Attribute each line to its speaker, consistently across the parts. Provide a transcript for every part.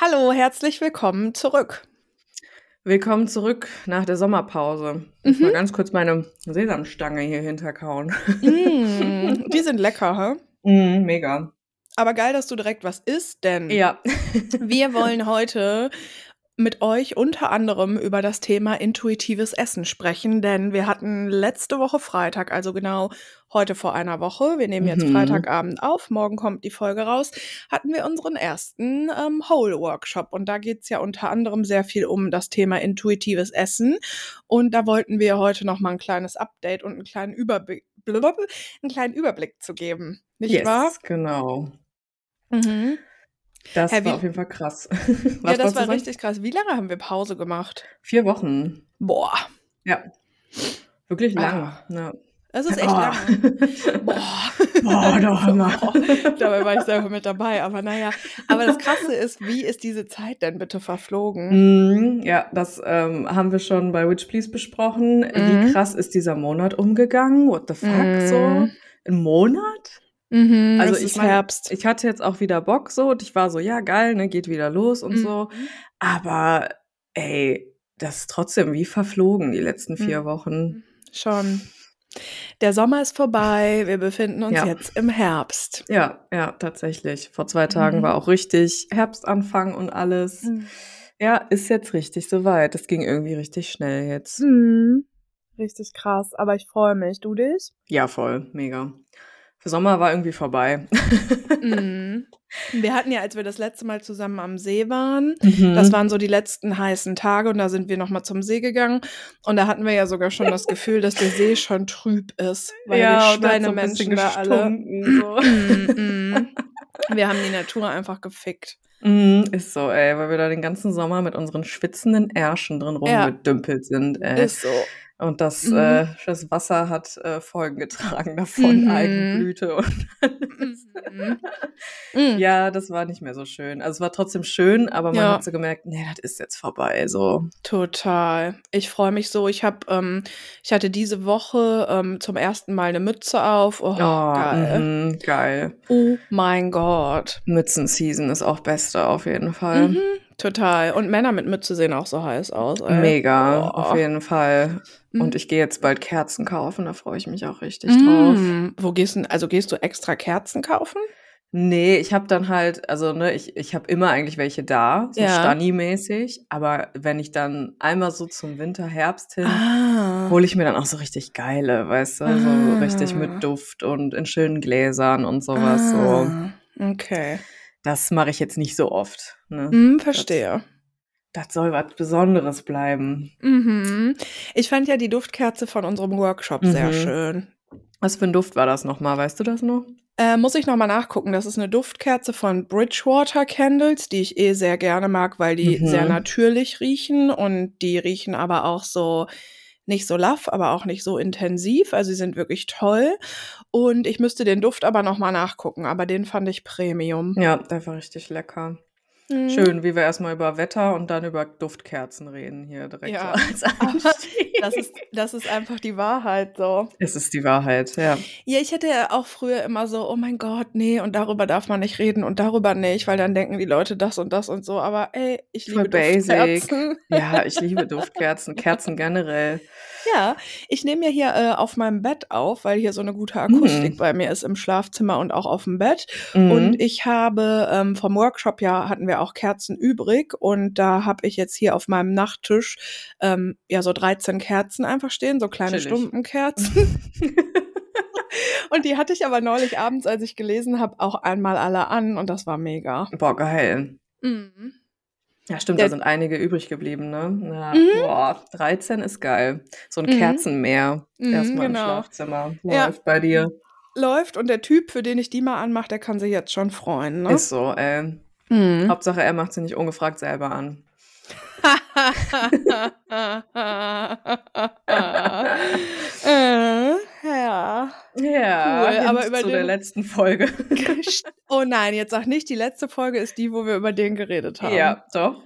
Speaker 1: Hallo, herzlich willkommen zurück.
Speaker 2: Willkommen zurück nach der Sommerpause. Ich muss mal ganz kurz meine Sesamstange hier hinterkauen.
Speaker 1: Mm, die sind lecker, hä?
Speaker 2: Mm, mega.
Speaker 1: Aber geil, dass du direkt was isst, denn
Speaker 2: Ja.
Speaker 1: wir wollen heute mit euch unter anderem über das Thema intuitives Essen sprechen, denn wir hatten letzte Woche Freitag, also genau heute vor einer Woche, wir nehmen jetzt
Speaker 2: Mhm.
Speaker 1: Freitagabend auf, morgen kommt die Folge raus, hatten wir unseren ersten ähm, Whole-Workshop und da geht's ja unter anderem sehr viel um das Thema intuitives Essen und da wollten wir heute nochmal ein kleines Update und einen kleinen Überblick, einen kleinen Überblick zu geben, nicht
Speaker 2: yes,
Speaker 1: wahr?
Speaker 2: genau.
Speaker 1: Mhm.
Speaker 2: Das
Speaker 1: wie-
Speaker 2: war auf jeden Fall krass.
Speaker 1: Ja,
Speaker 2: Was
Speaker 1: das
Speaker 2: wolltest du
Speaker 1: war richtig krass. Wie lange haben wir Pause gemacht?
Speaker 2: Vier Wochen.
Speaker 1: Boah,
Speaker 2: Ja. Wirklich lang.
Speaker 1: Ah.
Speaker 2: Ja.
Speaker 1: das ist echt
Speaker 2: Oh.
Speaker 1: lange. Boah.
Speaker 2: Boah, doch, Hammer.
Speaker 1: Dabei war ich selber mit dabei, aber naja. Aber das Krasse ist, wie ist diese Zeit denn bitte verflogen?
Speaker 2: Mm, ja, das ähm, haben wir schon bei Witch Please besprochen.
Speaker 1: Mhm.
Speaker 2: Wie krass ist dieser Monat umgegangen? What the fuck?
Speaker 1: Mhm.
Speaker 2: So? Ein Monat?
Speaker 1: Mhm,
Speaker 2: Also ich mein,
Speaker 1: Herbst.
Speaker 2: Ich hatte jetzt auch wieder Bock so und ich war so, ja geil, ne, geht wieder los und so.
Speaker 1: Mhm.
Speaker 2: Aber ey, das ist trotzdem wie verflogen die letzten vier
Speaker 1: Mhm.
Speaker 2: Wochen.
Speaker 1: Schon. Der Sommer ist vorbei, wir befinden uns
Speaker 2: Ja.
Speaker 1: jetzt im Herbst.
Speaker 2: Ja, ja, tatsächlich. Vor zwei Tagen
Speaker 1: Mhm.
Speaker 2: war auch richtig Herbstanfang und alles. Ja, ist jetzt richtig soweit. Das ging irgendwie richtig schnell jetzt.
Speaker 1: Mhm. Richtig krass, aber ich freue mich. Du dich?
Speaker 2: Ja, voll, mega. Der Sommer war irgendwie vorbei.
Speaker 1: Mhm. Wir hatten ja, als wir das letzte Mal zusammen am See waren,
Speaker 2: Mhm.
Speaker 1: Das waren so die letzten heißen Tage und da sind wir nochmal zum See gegangen. Und da hatten wir ja sogar schon das Gefühl, dass der See schon trüb ist, weil
Speaker 2: ja,
Speaker 1: die
Speaker 2: so
Speaker 1: Schweinemenschen
Speaker 2: bisschen
Speaker 1: da alle.
Speaker 2: so.
Speaker 1: Mm, mm. Wir haben die Natur einfach gefickt.
Speaker 2: Mm, ist so, ey, weil wir da den ganzen Sommer mit unseren schwitzenden Ärschen drin
Speaker 1: Ja.
Speaker 2: rumgedümpelt sind, ey.
Speaker 1: Ist so.
Speaker 2: Und das,
Speaker 1: Mhm.
Speaker 2: äh, das Wasser hat äh, Folgen getragen davon,
Speaker 1: Mhm.
Speaker 2: Eigenblüte und.
Speaker 1: Mhm.
Speaker 2: Ja, das war nicht mehr so schön. Also es war trotzdem schön, aber man
Speaker 1: Ja.
Speaker 2: hat so gemerkt, nee, das ist jetzt vorbei. So.
Speaker 1: Total. Ich freue mich so. Ich habe, ähm, ich hatte diese Woche ähm, zum ersten Mal eine Mütze auf. Oh, geil.
Speaker 2: mhm, geil.
Speaker 1: Oh mein Gott.
Speaker 2: Mützen-Season ist auch beste auf jeden Fall.
Speaker 1: Mhm. Total. Und Männer mit Mütze sehen auch so heiß aus. Ey.
Speaker 2: Mega,
Speaker 1: Boah.
Speaker 2: auf jeden Fall.
Speaker 1: Mhm.
Speaker 2: Und ich gehe jetzt bald Kerzen kaufen, da freue ich mich auch richtig drauf.
Speaker 1: Mm, Wo gehst du, also gehst du extra Kerzen kaufen?
Speaker 2: Nee, ich habe dann halt, also ne, ich, ich habe immer eigentlich welche da, so
Speaker 1: Ja.
Speaker 2: Stani-mäßig, aber wenn ich dann einmal so zum Winter, Herbst hin,
Speaker 1: Ah.
Speaker 2: hole ich mir dann auch so richtig geile, weißt du, so
Speaker 1: Ah.
Speaker 2: richtig mit Duft und in schönen Gläsern und sowas. So.
Speaker 1: Ah, Okay.
Speaker 2: Das mache ich jetzt nicht so oft. Ne?
Speaker 1: Hm, verstehe.
Speaker 2: Das soll was Besonderes bleiben.
Speaker 1: Mhm. Ich fand ja die Duftkerze von unserem Workshop sehr
Speaker 2: Mhm.
Speaker 1: schön.
Speaker 2: Was für ein Duft war das nochmal, weißt du das noch?
Speaker 1: Äh, muss ich nochmal nachgucken. Das ist eine Duftkerze von Bridgewater Candles, die ich eh sehr gerne mag, weil die
Speaker 2: Mhm.
Speaker 1: sehr natürlich riechen und die riechen aber auch so nicht so laff, aber auch nicht so intensiv. Also sie sind wirklich toll. Und ich müsste den Duft aber nochmal nachgucken, aber den fand ich Premium.
Speaker 2: Ja, der war richtig lecker.
Speaker 1: Mhm.
Speaker 2: Schön, wie wir erstmal über Wetter und dann über Duftkerzen reden hier direkt
Speaker 1: Ja.
Speaker 2: so als Einstieg.
Speaker 1: Das ist, das ist einfach die Wahrheit so.
Speaker 2: es ist die Wahrheit, ja.
Speaker 1: Ja, ich hätte ja auch früher immer so, oh mein Gott, nee, und darüber darf man nicht reden und darüber nicht, weil dann denken die Leute das und das und so. Aber ey, ich
Speaker 2: Voll
Speaker 1: liebe
Speaker 2: basic.
Speaker 1: Duftkerzen.
Speaker 2: Ja, ich liebe Duftkerzen, Kerzen generell.
Speaker 1: Ja, ich nehme ja hier äh, auf meinem Bett auf, weil hier so eine gute Akustik
Speaker 2: Mhm.
Speaker 1: bei mir ist im Schlafzimmer und auch auf dem Bett.
Speaker 2: Mhm.
Speaker 1: Und ich habe ähm, vom Workshop ja hatten wir auch Kerzen übrig und da habe ich jetzt hier auf meinem Nachttisch ähm, ja so 13 Kerzen einfach stehen, so kleine
Speaker 2: Chillig.
Speaker 1: Stumpenkerzen. und die hatte ich aber neulich abends, als ich gelesen habe, auch einmal alle an und das war mega.
Speaker 2: Boah, geil.
Speaker 1: Mhm.
Speaker 2: Ja, stimmt, da sind einige übrig geblieben, ne? Ja,
Speaker 1: Mhm.
Speaker 2: Boah, 13 ist geil. So ein
Speaker 1: Mhm.
Speaker 2: Kerzenmeer
Speaker 1: Mhm,
Speaker 2: erstmal im
Speaker 1: genau.
Speaker 2: Schlafzimmer.
Speaker 1: Ja.
Speaker 2: Läuft bei dir.
Speaker 1: Läuft und der Typ, für den ich die mal anmache, der kann sich jetzt schon freuen. Ne?
Speaker 2: Ist so, ey.
Speaker 1: Mhm.
Speaker 2: Hauptsache, er macht sie nicht ungefragt selber an.
Speaker 1: äh, ja.
Speaker 2: Ja,
Speaker 1: Cool, aber über
Speaker 2: zu der
Speaker 1: den-
Speaker 2: letzten Folge.
Speaker 1: Oh nein, jetzt sag nicht, die letzte Folge ist die, wo wir über den geredet haben.
Speaker 2: ja, doch.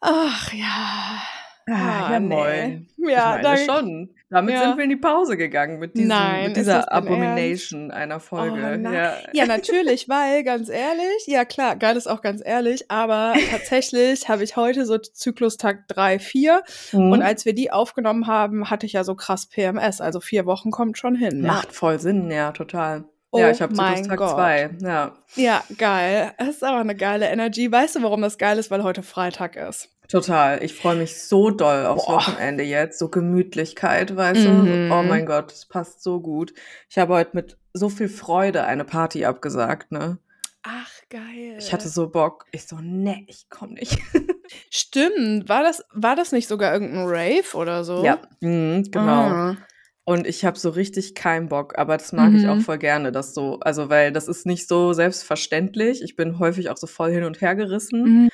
Speaker 1: Ach ja.
Speaker 2: Ah, ja,
Speaker 1: nee.
Speaker 2: moin. Ich
Speaker 1: Ja,
Speaker 2: meine
Speaker 1: danke.
Speaker 2: schon. Damit
Speaker 1: Ja.
Speaker 2: sind wir in die Pause gegangen mit diesem
Speaker 1: Nein,
Speaker 2: mit dieser Abomination einer
Speaker 1: Oh
Speaker 2: Folge.
Speaker 1: nein.
Speaker 2: Ja.
Speaker 1: Ja, natürlich, weil, ganz ehrlich, ja klar, geil ist auch ganz ehrlich, aber tatsächlich habe ich heute so Zyklustag 3, 4 und
Speaker 2: Mhm.
Speaker 1: als wir die aufgenommen haben, hatte ich ja so krass PMS, also vier Wochen kommt schon hin. Ja,
Speaker 2: Macht voll Sinn, ja, total.
Speaker 1: Oh
Speaker 2: ja, ich habe Zyklustag
Speaker 1: Gott.
Speaker 2: 2. Ja,
Speaker 1: ja geil. Das ist aber eine geile Energy. Weißt du, warum das geil ist? Weil heute Freitag ist.
Speaker 2: Total. Ich freue mich so doll aufs
Speaker 1: Boah.
Speaker 2: Wochenende jetzt. So Gemütlichkeit, weißt du?
Speaker 1: Mhm.
Speaker 2: Oh mein Gott, das passt so gut. Ich habe heute mit so viel Freude eine Party abgesagt, ne?
Speaker 1: Ach, geil.
Speaker 2: Ich hatte so Bock. Ich so, ne, ich komm nicht.
Speaker 1: Stimmt. War das, war das nicht sogar irgendein Rave oder so?
Speaker 2: Ja, mhm, genau.
Speaker 1: Ah.
Speaker 2: Und ich habe so richtig keinen Bock, aber das mag ich auch
Speaker 1: Mhm.
Speaker 2: voll gerne, das so, also weil das ist nicht so selbstverständlich. Ich bin häufig auch so voll hin und her gerissen.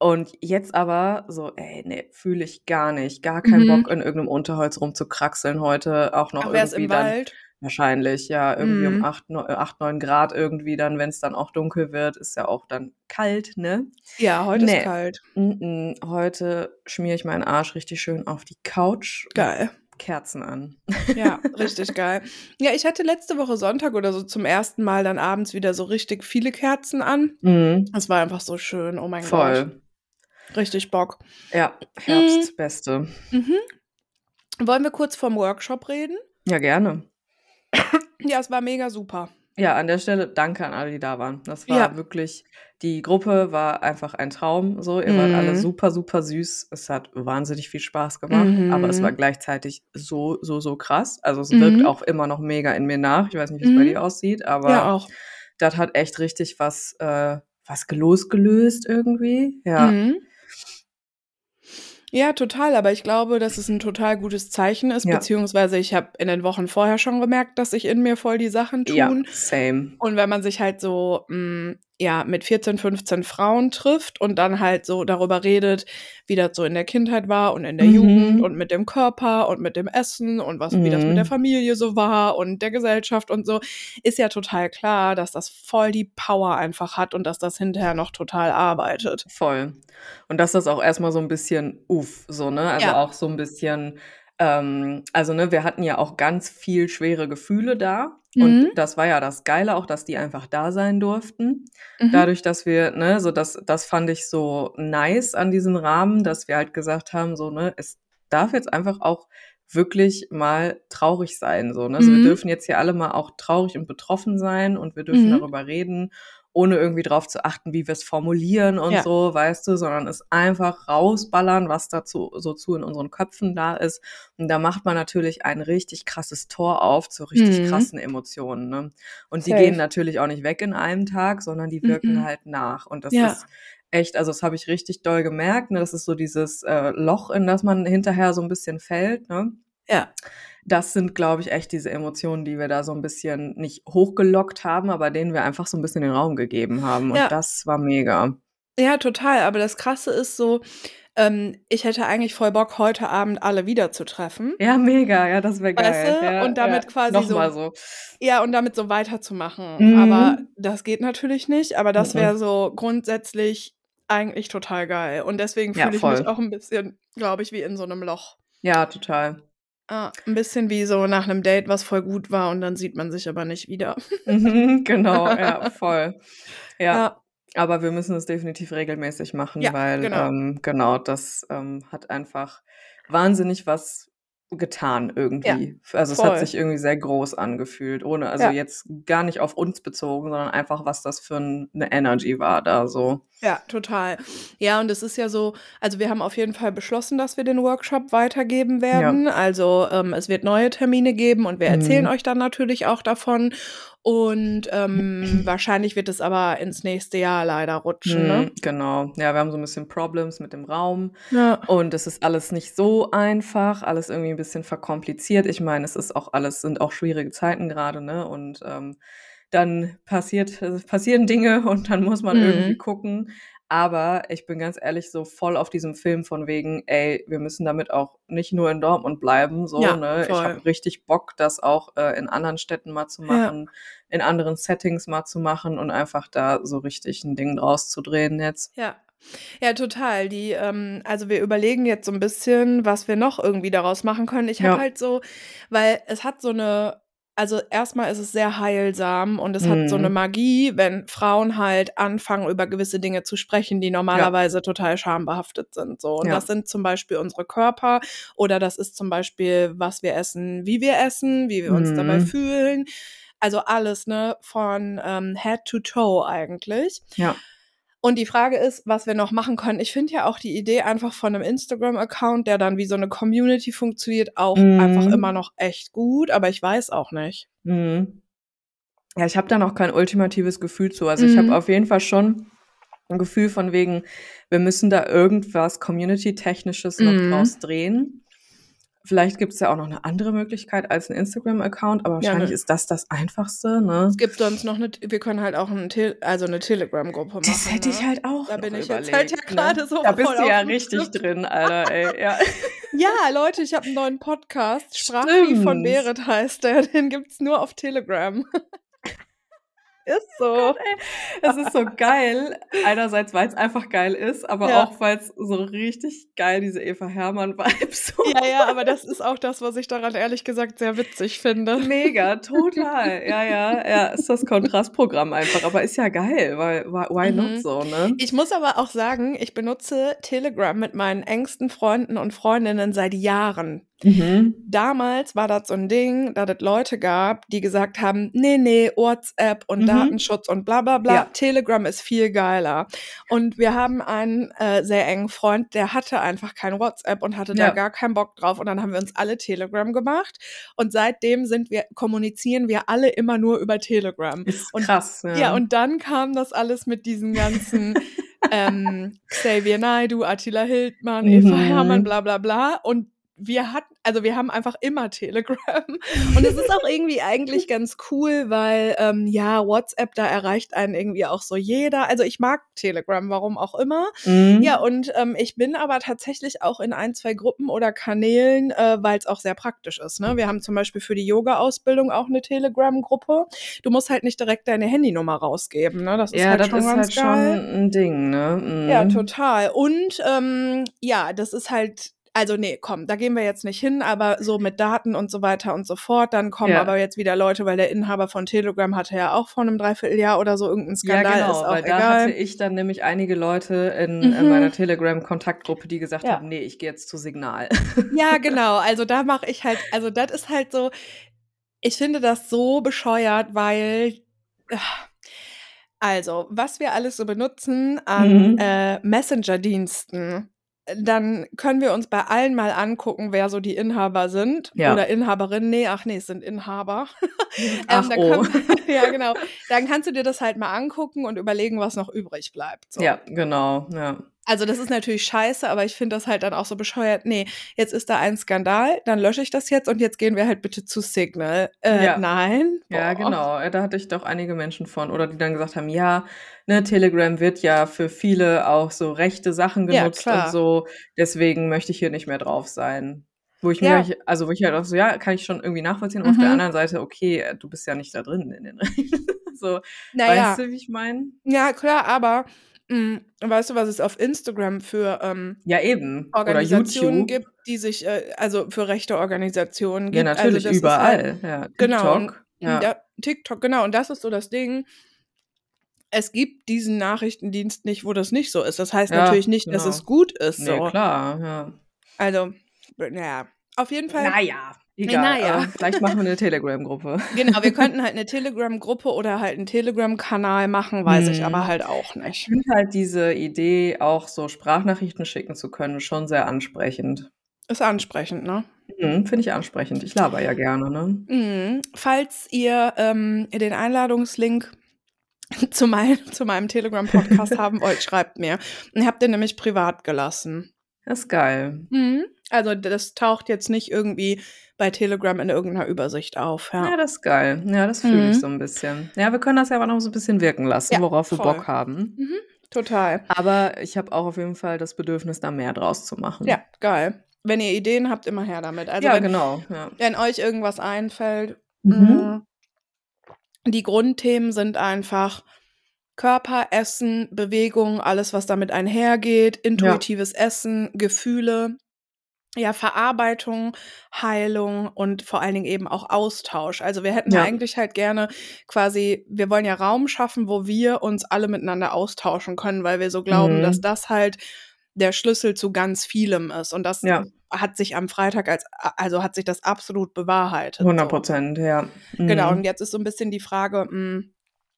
Speaker 1: Mhm.
Speaker 2: Und jetzt aber so, ey, nee, fühle ich gar nicht. Gar keinen
Speaker 1: Mhm.
Speaker 2: Bock, in irgendeinem Unterholz rumzukraxeln heute. Auch noch
Speaker 1: Ach,
Speaker 2: irgendwie
Speaker 1: im
Speaker 2: dann
Speaker 1: Wald?
Speaker 2: wahrscheinlich, ja, irgendwie um
Speaker 1: Mhm.
Speaker 2: 8, 9 Grad irgendwie dann, wenn es dann auch dunkel wird, ist ja auch dann kalt, ne?
Speaker 1: Ja, heute
Speaker 2: Nee.
Speaker 1: ist kalt.
Speaker 2: Mm-mm. Heute schmiere ich meinen Arsch richtig schön auf die Couch.
Speaker 1: Geil.
Speaker 2: Kerzen an.
Speaker 1: Ja, richtig geil. Ja, ich hatte letzte Woche Sonntag oder so zum ersten Mal dann abends wieder so richtig viele Kerzen an.
Speaker 2: Mhm.
Speaker 1: Das war einfach so schön. Oh mein Gott.
Speaker 2: Voll.
Speaker 1: Richtig Bock.
Speaker 2: Ja, Herbst, Beste.
Speaker 1: Mhm. Wollen wir kurz vom Workshop reden?
Speaker 2: Ja, gerne.
Speaker 1: Ja, es war mega super.
Speaker 2: Ja, an der Stelle danke an alle, die da waren. Das war
Speaker 1: Ja.
Speaker 2: wirklich, die Gruppe war einfach ein Traum. So, ihr wart alle
Speaker 1: Mhm.
Speaker 2: super, super süß. Es hat wahnsinnig viel Spaß gemacht, aber es war
Speaker 1: Mhm.
Speaker 2: gleichzeitig so, so, so krass. Also es wirkt
Speaker 1: Mhm.
Speaker 2: auch immer noch mega in mir nach. Ich weiß nicht, wie es bei
Speaker 1: Mhm.
Speaker 2: dir aussieht,
Speaker 1: Ja,
Speaker 2: aber
Speaker 1: auch.
Speaker 2: das hat echt richtig was, äh, was losgelöst irgendwie. Ja.
Speaker 1: Ja, total. Aber ich glaube, dass es ein total gutes Zeichen ist,
Speaker 2: Ja.
Speaker 1: beziehungsweise ich habe in den Wochen vorher schon gemerkt, dass sich in mir voll die Sachen
Speaker 2: Ja,
Speaker 1: tun.
Speaker 2: same.
Speaker 1: Und wenn man sich halt so, mh, ja, mit 14, 15 Frauen trifft und dann halt so darüber redet, wie das so in der Kindheit war und in der Jugend
Speaker 2: Mhm.
Speaker 1: und mit dem Körper und mit dem Essen und was, wie das mit der
Speaker 2: Mhm.
Speaker 1: Familie so war und der Gesellschaft und so, ist ja total klar, dass das voll die Power einfach hat und dass das hinterher noch total arbeitet.
Speaker 2: Voll. Und dass das auch erstmal so ein bisschen uff, so, ne? Also
Speaker 1: Ja.
Speaker 2: auch so ein bisschen, ähm, also, ne, wir hatten ja auch ganz viel schwere Gefühle da. Und
Speaker 1: Mhm.
Speaker 2: das war ja das Geile auch, dass die einfach da sein durften.
Speaker 1: Mhm.
Speaker 2: Dadurch, dass wir, ne, so das, das fand ich so nice an diesem Rahmen, dass wir halt gesagt haben, so, ne, es darf jetzt einfach auch wirklich mal traurig sein, so, ne? Also wir
Speaker 1: Mhm.
Speaker 2: dürfen jetzt hier alle mal auch traurig und betroffen sein und wir dürfen
Speaker 1: Mhm.
Speaker 2: darüber reden, ohne irgendwie drauf zu achten, wie wir es formulieren und
Speaker 1: Ja.
Speaker 2: so, weißt du, sondern es einfach rausballern, was dazu so zu in unseren Köpfen da ist. Und da macht man natürlich ein richtig krasses Tor auf zu richtig
Speaker 1: Mhm.
Speaker 2: krassen Emotionen, ne? Und die
Speaker 1: Safe.
Speaker 2: gehen natürlich auch nicht weg in einem Tag, sondern die wirken
Speaker 1: Mhm.
Speaker 2: halt nach. Und das
Speaker 1: Ja.
Speaker 2: ist echt, also das habe ich richtig doll gemerkt. Ne? Das ist so dieses äh, Loch, in das man hinterher so ein bisschen fällt. Ne?
Speaker 1: Ja.
Speaker 2: Das sind, glaube ich, echt diese Emotionen, die wir da so ein bisschen nicht hochgelockt haben, aber denen wir einfach so ein bisschen den Raum gegeben haben. Und
Speaker 1: Ja.
Speaker 2: das war mega.
Speaker 1: Ja, total. Aber das Krasse ist so, ähm, ich hätte eigentlich voll Bock, heute Abend alle wiederzutreffen.
Speaker 2: Ja, mega. Ja, das wäre geil. Ja,
Speaker 1: Und damit
Speaker 2: ja.
Speaker 1: quasi so-
Speaker 2: so.
Speaker 1: Ja, und damit so weiterzumachen.
Speaker 2: Mhm.
Speaker 1: Aber das geht natürlich nicht. Aber das
Speaker 2: Mhm.
Speaker 1: wäre so grundsätzlich eigentlich total geil. Und deswegen fühle ich mich auch ein bisschen, glaube ich, wie in so einem Loch.
Speaker 2: Ja, total.
Speaker 1: Ah, ein bisschen wie so nach einem Date, was voll gut war und dann sieht man sich aber nicht wieder.
Speaker 2: Mhm, genau, ja, voll. Ja.
Speaker 1: Ja.
Speaker 2: Aber wir müssen es definitiv regelmäßig machen,
Speaker 1: Ja,
Speaker 2: weil
Speaker 1: genau.
Speaker 2: ähm, genau, das ähm, hat einfach wahnsinnig was getan irgendwie. Also es
Speaker 1: voll.
Speaker 2: hat sich irgendwie sehr groß angefühlt, ohne, also
Speaker 1: Ja.
Speaker 2: jetzt gar nicht auf uns bezogen, sondern einfach, was das für ein, eine Energy war da so.
Speaker 1: Ja, total. Ja, und es ist ja so, also wir haben auf jeden Fall beschlossen, dass wir den Workshop weitergeben werden. Also ähm, es wird neue Termine geben und wir erzählen
Speaker 2: Mhm.
Speaker 1: euch dann natürlich auch davon. Und ähm, wahrscheinlich wird es aber ins nächste Jahr leider rutschen. Ne?
Speaker 2: Mhm, genau. Ja, wir haben so ein bisschen Problems mit dem Raum.
Speaker 1: Ja.
Speaker 2: Und es ist alles nicht so einfach, alles irgendwie ein bisschen verkompliziert. Ich meine, es ist auch alles, sind auch schwierige Zeiten gerade, ne? Und ähm, dann passiert, es passieren Dinge und dann muss man
Speaker 1: Mhm.
Speaker 2: irgendwie gucken. Aber ich bin ganz ehrlich so voll auf diesem Film von wegen, ey, wir müssen damit auch nicht nur in Dortmund bleiben, so,
Speaker 1: Ja,
Speaker 2: ne? Ich habe richtig Bock, das auch äh, in anderen Städten mal zu
Speaker 1: Ja.
Speaker 2: machen, in anderen Settings mal zu machen und einfach da so richtig ein Ding draus zu drehen jetzt.
Speaker 1: Ja, Ja, total. Die, ähm also, wir überlegen jetzt so ein bisschen, was wir noch irgendwie daraus machen können. Ich habe
Speaker 2: Ja.
Speaker 1: halt so weil es hat so eine also, erstmal ist es sehr heilsam und es hat so eine
Speaker 2: Mhm.
Speaker 1: Magie, wenn Frauen halt anfangen, über gewisse Dinge zu sprechen, die
Speaker 2: Ja.
Speaker 1: normalerweise total schambehaftet sind, so. Und
Speaker 2: Ja.
Speaker 1: das sind zum Beispiel unsere Körper oder das ist zum Beispiel, was wir essen, wie wir essen, wie wir uns dabei
Speaker 2: Mhm.
Speaker 1: fühlen. Also, alles, ne, von, ähm, Head to Toe eigentlich.
Speaker 2: Ja.
Speaker 1: Und die Frage ist, was wir noch machen können. Ich finde ja auch die Idee einfach von 'nem Instagram-Account, der dann wie so 'ne Community funktioniert, auch einfach immer
Speaker 2: Mhm.
Speaker 1: noch echt gut, aber ich weiß auch nicht.
Speaker 2: Mhm. Ja, ich habe da noch kein ultimatives Gefühl zu. Also, ich habe
Speaker 1: Mhm.
Speaker 2: auf jeden Fall schon 'n Gefühl von wegen, wir müssen da irgendwas Community-Technisches noch
Speaker 1: Mhm.
Speaker 2: draus drehen. Vielleicht gibt's ja auch noch 'ne andere Möglichkeit als 'n Instagram-Account, aber
Speaker 1: Ja,
Speaker 2: wahrscheinlich
Speaker 1: ne
Speaker 2: ist das das Einfachste, ne?
Speaker 1: Es gibt sonst noch 'ne T wir können halt auch 'n Te also 'ne Telegram-Gruppe
Speaker 2: Das
Speaker 1: machen,
Speaker 2: hätte ich
Speaker 1: ne?
Speaker 2: halt auch
Speaker 1: Da bin ich jetzt halt ja
Speaker 2: überlegt, ne?
Speaker 1: grade so
Speaker 2: Da bist du ja richtig
Speaker 1: Trip.
Speaker 2: drin, Alter, ey, ja.
Speaker 1: Ja, Leute, ich habe 'n neuen Podcast. Sprachvieh von. Berit heißt der. Den gibt's nur auf Telegram. Ist
Speaker 2: Oh
Speaker 1: so.
Speaker 2: Ey. Es ist so geil. Einerseits, weil's einfach geil ist, aber
Speaker 1: Ja.
Speaker 2: auch, weil's so richtig geil diese Eva Hermann-Vibes so
Speaker 1: Ja, ja, aber das ist auch das, was ich daran ehrlich gesagt sehr witzig finde.
Speaker 2: Mega, total. Ja, ja, ja, ist das Kontrastprogramm einfach, aber ist ja geil, weil why why not
Speaker 1: Mhm.
Speaker 2: so, ne?
Speaker 1: Ich muss aber auch sagen, ich benutze Telegram mit meinen engsten Freunden und Freundinnen seit Jahren.
Speaker 2: Mhm.
Speaker 1: Damals war das so 'n Ding, dass es Leute gab, die gesagt haben: „Ne, ne, WhatsApp und
Speaker 2: Mhm.
Speaker 1: Datenschutz und bla bla bla.
Speaker 2: Ja.
Speaker 1: Telegram ist viel geiler.“ Und wir haben einen, äh, sehr engen Freund, der hatte einfach kein WhatsApp und hatte da
Speaker 2: Ja.
Speaker 1: gar keinen Bock drauf und dann haben wir uns alle Telegram gemacht und seitdem sind wir kommunizieren wir alle immer nur über Telegram.
Speaker 2: Ist
Speaker 1: Und
Speaker 2: krass,
Speaker 1: ja,
Speaker 2: ja.
Speaker 1: und dann kam das alles mit diesen ganzen, ähm, Xavier Naidoo, Attila Hildmann, Eva Hermann,
Speaker 2: Mhm.
Speaker 1: bla bla bla. Und wir hatten also, wir haben einfach immer Telegram. Und es ist auch irgendwie eigentlich ganz cool, weil, ähm, ja, WhatsApp, da erreicht einen irgendwie auch so jeder. Also, ich mag Telegram, warum auch immer. Ja,
Speaker 2: Mhm.
Speaker 1: und, ähm, ich bin aber tatsächlich auch in 1, 2 Gruppen oder Kanälen, äh, weil's auch sehr praktisch ist, ne? Wir haben zum Beispiel für die Yoga-Ausbildung auch 'ne Telegram-Gruppe. Du musst halt nicht direkt deine Handynummer rausgeben, ne? Das ist
Speaker 2: Ja,
Speaker 1: halt
Speaker 2: das
Speaker 1: schon
Speaker 2: ist halt schon
Speaker 1: geil.
Speaker 2: 'n Ding, ne?
Speaker 1: Ja,
Speaker 2: Mhm.
Speaker 1: total. Und, ähm, ja, das ist halt also, ne, komm, da gehen wir jetzt nicht hin, aber so mit Daten und so weiter und so fort, dann kommen
Speaker 2: Ja.
Speaker 1: aber jetzt wieder Leute, weil der Inhaber von Telegram hatte ja auch vor 'nem Dreivierteljahr oder so irgend 'n
Speaker 2: Ja,
Speaker 1: Skandal, ist
Speaker 2: genau, weil da hatte
Speaker 1: egal.
Speaker 2: ich dann nämlich einige Leute in in meiner
Speaker 1: Mhm.
Speaker 2: Telegram-Kontaktgruppe, die gesagt
Speaker 1: Ja.
Speaker 2: haben: „Ne, ich gehe jetzt zu Signal.“
Speaker 1: Ja, genau. Also, da mache ich halt also, das ist halt so ich finde das so bescheuert, weil also, was wir alles so benutzen an,
Speaker 2: Mhm.
Speaker 1: äh, Messenger-Diensten, dann können wir uns bei allen mal angucken, wer so die Inhaber sind
Speaker 2: Ja.
Speaker 1: oder Inhaberinnen. Ne, ach ne, es sind Inhaber.
Speaker 2: Ach,
Speaker 1: Ähm,
Speaker 2: oh.
Speaker 1: kann ja, genau. Dann kannst du dir das halt mal angucken und überlegen, was noch übrig bleibt, so.
Speaker 2: Ja, genau, ja.
Speaker 1: Also, das ist natürlich scheiße, aber ich finde das halt dann auch so bescheuert. Ne, jetzt ist da ein Skandal, dann lösche ich das jetzt und jetzt gehen wir halt bitte zu Signal. Äh,
Speaker 2: Ja.
Speaker 1: nein?
Speaker 2: Ja,
Speaker 1: Boah.
Speaker 2: genau. Äh, da hatte ich doch einige Menschen von oder die dann gesagt haben: „Ja, ne, Telegram wird ja für viele auch so rechte Sachen
Speaker 1: Ja,
Speaker 2: genutzt und
Speaker 1: klar.
Speaker 2: so, deswegen möchte ich hier nicht mehr drauf sein.“ Wo ich
Speaker 1: Ja.
Speaker 2: mir also, wo ich halt auch so ja, kann ich schon irgendwie nachvollziehen, aber auf der
Speaker 1: Mhm.
Speaker 2: anderen Seite, okay, äh, du bist ja nicht da drin in den so,
Speaker 1: Na
Speaker 2: weißt
Speaker 1: ja.
Speaker 2: du, wie ich meine?
Speaker 1: Ja, klar, aber, weißt du, was es auf Instagram für, ähm,
Speaker 2: Ja, eben.
Speaker 1: Organisationen gibt, die sich äh, also, für rechte Organisationen
Speaker 2: Ja,
Speaker 1: gibt? Also,
Speaker 2: natürlich,
Speaker 1: das ist halt
Speaker 2: überall. Ja,
Speaker 1: genau,
Speaker 2: TikTok, ja.
Speaker 1: ja, TikTok, genau. Und das ist so das Ding. Es gibt diesen Nachrichtendienst nicht, wo das nicht so ist. Das heißt
Speaker 2: Ja,
Speaker 1: natürlich nicht, dass
Speaker 2: genau.
Speaker 1: es gut ist so.
Speaker 2: klar, ja.
Speaker 1: Also, na ja, auf jeden Fall
Speaker 2: Na ja,
Speaker 1: na
Speaker 2: egal.
Speaker 1: ja.
Speaker 2: Äh, vielleicht machen wir 'ne Telegram-Gruppe.
Speaker 1: Genau, wir könnten halt 'ne Telegram-Gruppe oder halt 'n Telegram-Kanal machen, weiß ich aber
Speaker 2: Mhm.
Speaker 1: halt auch
Speaker 2: Ich
Speaker 1: nicht.
Speaker 2: finde halt diese Idee, auch so Sprachnachrichten schicken zu können, schon sehr ansprechend.
Speaker 1: Ist ansprechend, ne?
Speaker 2: Mhm, finde ich ansprechend. Ich laber ja gerne, ne?
Speaker 1: Mhm. Falls ihr, ähm, den Einladungslink zu mein zu meinem Telegram-Podcast haben wollt, schreibt mir. Ich habe den nämlich privat gelassen.
Speaker 2: Das ist geil.
Speaker 1: Mhm. Also, das taucht jetzt nicht irgendwie bei Telegram in irgend 'ner Übersicht auf,
Speaker 2: Ja,
Speaker 1: ja.
Speaker 2: das ist geil. Ja, das fühle ich
Speaker 1: Mhm.
Speaker 2: so 'n bisschen. Ja, wir können das ja aber noch so 'n bisschen wirken lassen,
Speaker 1: Ja,
Speaker 2: worauf wir
Speaker 1: voll.
Speaker 2: Bock haben.
Speaker 1: Mhm. Total.
Speaker 2: Aber ich habe auch auf jeden Fall das Bedürfnis, da mehr draus zu machen.
Speaker 1: Ja, geil. Wenn ihr Ideen habt, immer her damit. Also,
Speaker 2: Ja,
Speaker 1: wenn
Speaker 2: genau, ja.
Speaker 1: wenn euch irgendwas einfällt,
Speaker 2: Mhm.
Speaker 1: hm, die Grundthemen sind einfach Körper, Essen, Bewegung, alles, was damit einhergeht, intuitives ja. Essen, Gefühle, ja, Verarbeitung, Heilung und vor allen Dingen eben auch Austausch. Also wir hätten ja. eigentlich halt gerne quasi, wir wollen ja Raum schaffen, wo wir uns alle miteinander austauschen können, weil wir so glauben, mhm. dass das halt der Schlüssel zu ganz vielem ist. Und das ja. hat sich am Freitag als, also hat sich das absolut bewahrheitet.
Speaker 2: 100 Prozent, so. ja.
Speaker 1: Genau, mhm. Genau, und jetzt ist so ein bisschen die Frage, mh, hm,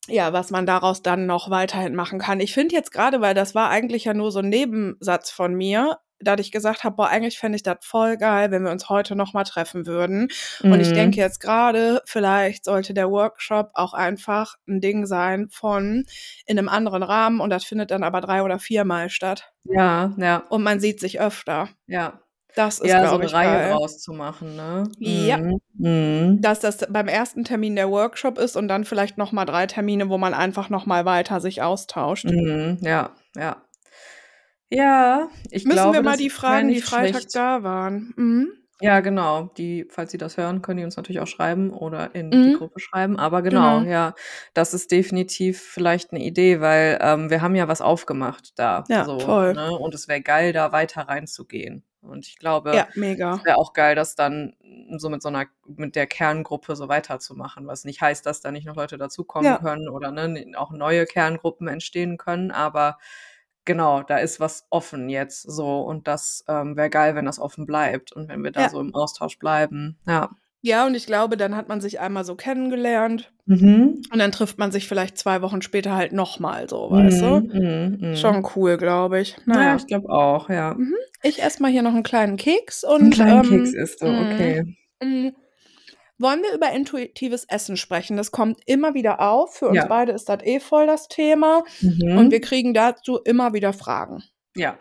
Speaker 1: ja, was man daraus dann noch weiterhin machen kann. Ich finde jetzt gerade, weil das war eigentlich ja nur so ein Nebensatz von mir, da ich gesagt habe, boah, eigentlich fände ich das voll geil, wenn wir uns heute nochmal treffen würden. Mhm. Und ich mhm. denke jetzt gerade, vielleicht sollte der Workshop auch einfach ein Ding sein von in einem anderen Rahmen und das findet dann aber drei oder viermal statt.
Speaker 2: Ja, ja.
Speaker 1: Und man sieht sich öfter.
Speaker 2: Ja.
Speaker 1: Das ist, ja, so eine ich,
Speaker 2: Reihe
Speaker 1: geil.
Speaker 2: rauszumachen, ne?
Speaker 1: Ja. Mhm. mhm. Dass das beim ersten Termin der Workshop ist und dann vielleicht nochmal drei Termine, wo man einfach nochmal weiter sich austauscht.
Speaker 2: Mhm. Ja, ja. Ja, ich
Speaker 1: Müssen
Speaker 2: glaube,
Speaker 1: wir mal die fragen, die Freitag schlecht. da waren. Mhm.
Speaker 2: Ja, genau. Die, falls Sie das hören, können die uns natürlich auch schreiben oder in mhm. die Gruppe schreiben. Aber genau, genau, ja, das ist definitiv vielleicht eine Idee, weil ähm, wir haben ja was aufgemacht da.
Speaker 1: Ja,
Speaker 2: so,
Speaker 1: voll.
Speaker 2: Ne? Und es wäre geil, da weiter reinzugehen. Und ich glaube,
Speaker 1: ja, mega.
Speaker 2: es wäre auch geil, das dann so mit so einer, mit der Kerngruppe so weiterzumachen, was nicht heißt, dass da nicht noch Leute dazukommen ja. können oder ne, auch neue Kerngruppen entstehen können, aber genau, da ist was offen jetzt so und das ähm, wäre geil, wenn das offen bleibt und wenn wir da ja. so im Austausch bleiben. Ja.
Speaker 1: Ja, und ich glaube, dann hat man sich einmal so kennengelernt mhm. und dann trifft man sich vielleicht zwei Wochen später halt nochmal so, weißt du? Mhm, mhm, mhm. Schon cool, glaube ich.
Speaker 2: Naja. Ja, ich glaube auch, ja.
Speaker 1: Mhm. Ich esse mal hier noch einen kleinen Keks und.
Speaker 2: Einen kleinen ähm, Keks ist so, okay.
Speaker 1: Wollen wir über intuitives Essen sprechen? Das kommt immer wieder auf. Für uns ja. beide ist das eh voll das Thema. Mhm. Und wir kriegen dazu immer wieder Fragen.
Speaker 2: Ja.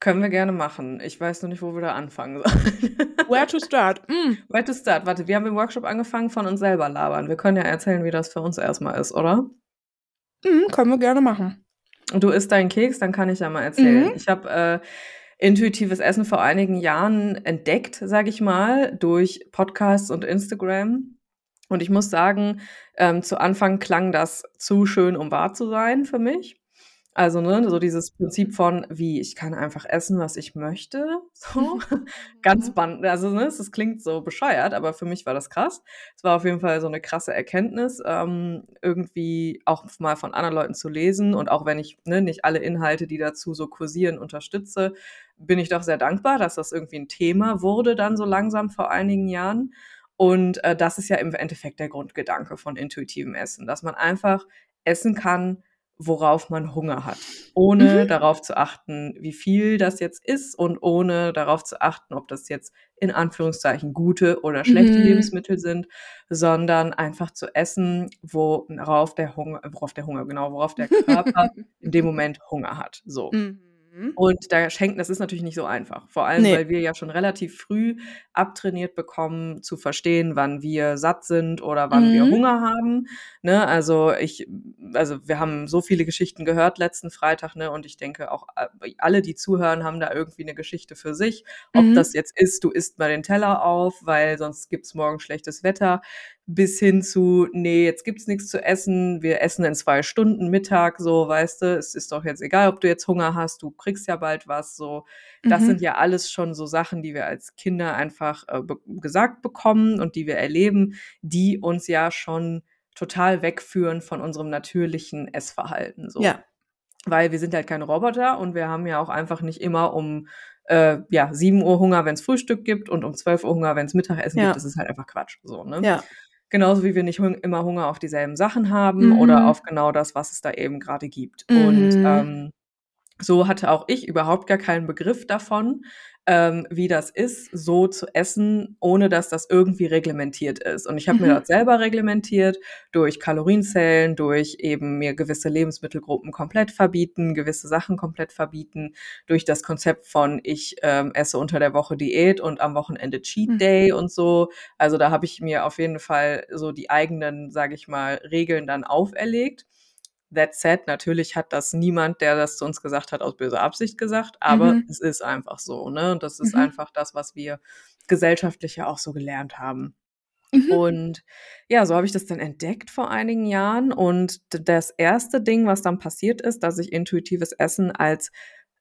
Speaker 2: Können wir gerne machen. Ich weiß noch nicht, wo wir da anfangen sollen.
Speaker 1: Where to start? Mm.
Speaker 2: Where to start? Warte, wir haben im Workshop angefangen von uns selber labern. Wir können ja erzählen, wie das für uns erstmal ist, oder?
Speaker 1: Mm, können wir gerne machen.
Speaker 2: Du isst deinen Keks, dann kann ich ja mal erzählen. Mhm. Ich habe äh, intuitives Essen vor einigen Jahren entdeckt, sage ich mal, durch Podcasts und Instagram. Und ich muss sagen, ähm, zu Anfang klang das zu schön, um wahr zu sein für mich. Also, ne, so dieses Prinzip von, wie ich kann einfach essen, was ich möchte. So. Ganz spannend. Also, ne, es klingt so bescheuert, aber für mich war das krass. Es war auf jeden Fall so eine krasse Erkenntnis, ähm, irgendwie auch mal von anderen Leuten zu lesen. Und auch wenn ich ne, nicht alle Inhalte, die dazu so kursieren, unterstütze, bin ich doch sehr dankbar, dass das irgendwie ein Thema wurde dann so langsam vor einigen Jahren. Und äh, das ist ja im Endeffekt der Grundgedanke von intuitivem Essen, dass man einfach essen kann, worauf man Hunger hat, ohne mhm. darauf zu achten, wie viel das jetzt ist und ohne darauf zu achten, ob das jetzt in Anführungszeichen gute oder schlechte mhm. Lebensmittel sind, sondern einfach zu essen, worauf der Hunger, worauf der Hunger, genau, worauf der Körper in dem Moment Hunger hat. So. Mhm. Mhm. Und da schenken, das ist natürlich nicht so einfach. Vor allem, nee. weil wir ja schon relativ früh abtrainiert bekommen, zu verstehen, wann wir satt sind oder wann mhm. wir Hunger haben. Ne? Also ich, also wir haben so viele Geschichten gehört letzten Freitag, ne? Und ich denke auch äh, alle, die zuhören, haben da irgendwie eine Geschichte für sich. Ob mhm. das jetzt ist, du isst mal den Teller auf, weil sonst gibt's morgen schlechtes Wetter bis hin zu, nee, jetzt gibt's nichts zu essen, wir essen in zwei Stunden Mittag, so, weißt du, es ist doch jetzt egal, ob du jetzt Hunger hast, du kriegst ja bald was, so. Das mhm. sind ja alles schon so Sachen, die wir als Kinder einfach äh, be gesagt bekommen und die wir erleben, die uns ja schon total wegführen von unserem natürlichen Essverhalten, so.
Speaker 1: Ja.
Speaker 2: Weil wir sind halt keine Roboter und wir haben ja auch einfach nicht immer um äh, ja, 7 Uhr Hunger, wenn es Frühstück gibt und um 12 Uhr Hunger, wenn es Mittagessen ja. gibt. Das ist halt einfach Quatsch. So, ne?
Speaker 1: Ja.
Speaker 2: Genauso wie wir nicht hung immer Hunger auf dieselben Sachen haben mhm. oder auf genau das, was es da eben gerade gibt. Mhm. Und ähm, so hatte auch ich überhaupt gar keinen Begriff davon, ähm, wie das ist, so zu essen, ohne dass das irgendwie reglementiert ist. Und ich habe mhm. mir das selber reglementiert durch Kalorienzellen, durch eben mir gewisse Lebensmittelgruppen komplett verbieten, gewisse Sachen komplett verbieten, durch das Konzept von ich ähm, esse unter der Woche Diät und am Wochenende Cheat mhm. Day mhm. und so. Also da habe ich mir auf jeden Fall so die eigenen, sage ich mal, Regeln dann auferlegt. That said, natürlich hat das niemand, der das zu uns gesagt hat, aus böser Absicht gesagt, aber mhm. es ist einfach so, ne? Und das ist mhm. einfach das, was wir gesellschaftlich ja auch so gelernt haben. Mhm. Und ja, so habe ich das dann entdeckt vor einigen Jahren. Und das erste Ding, was dann passiert ist, dass ich intuitives Essen als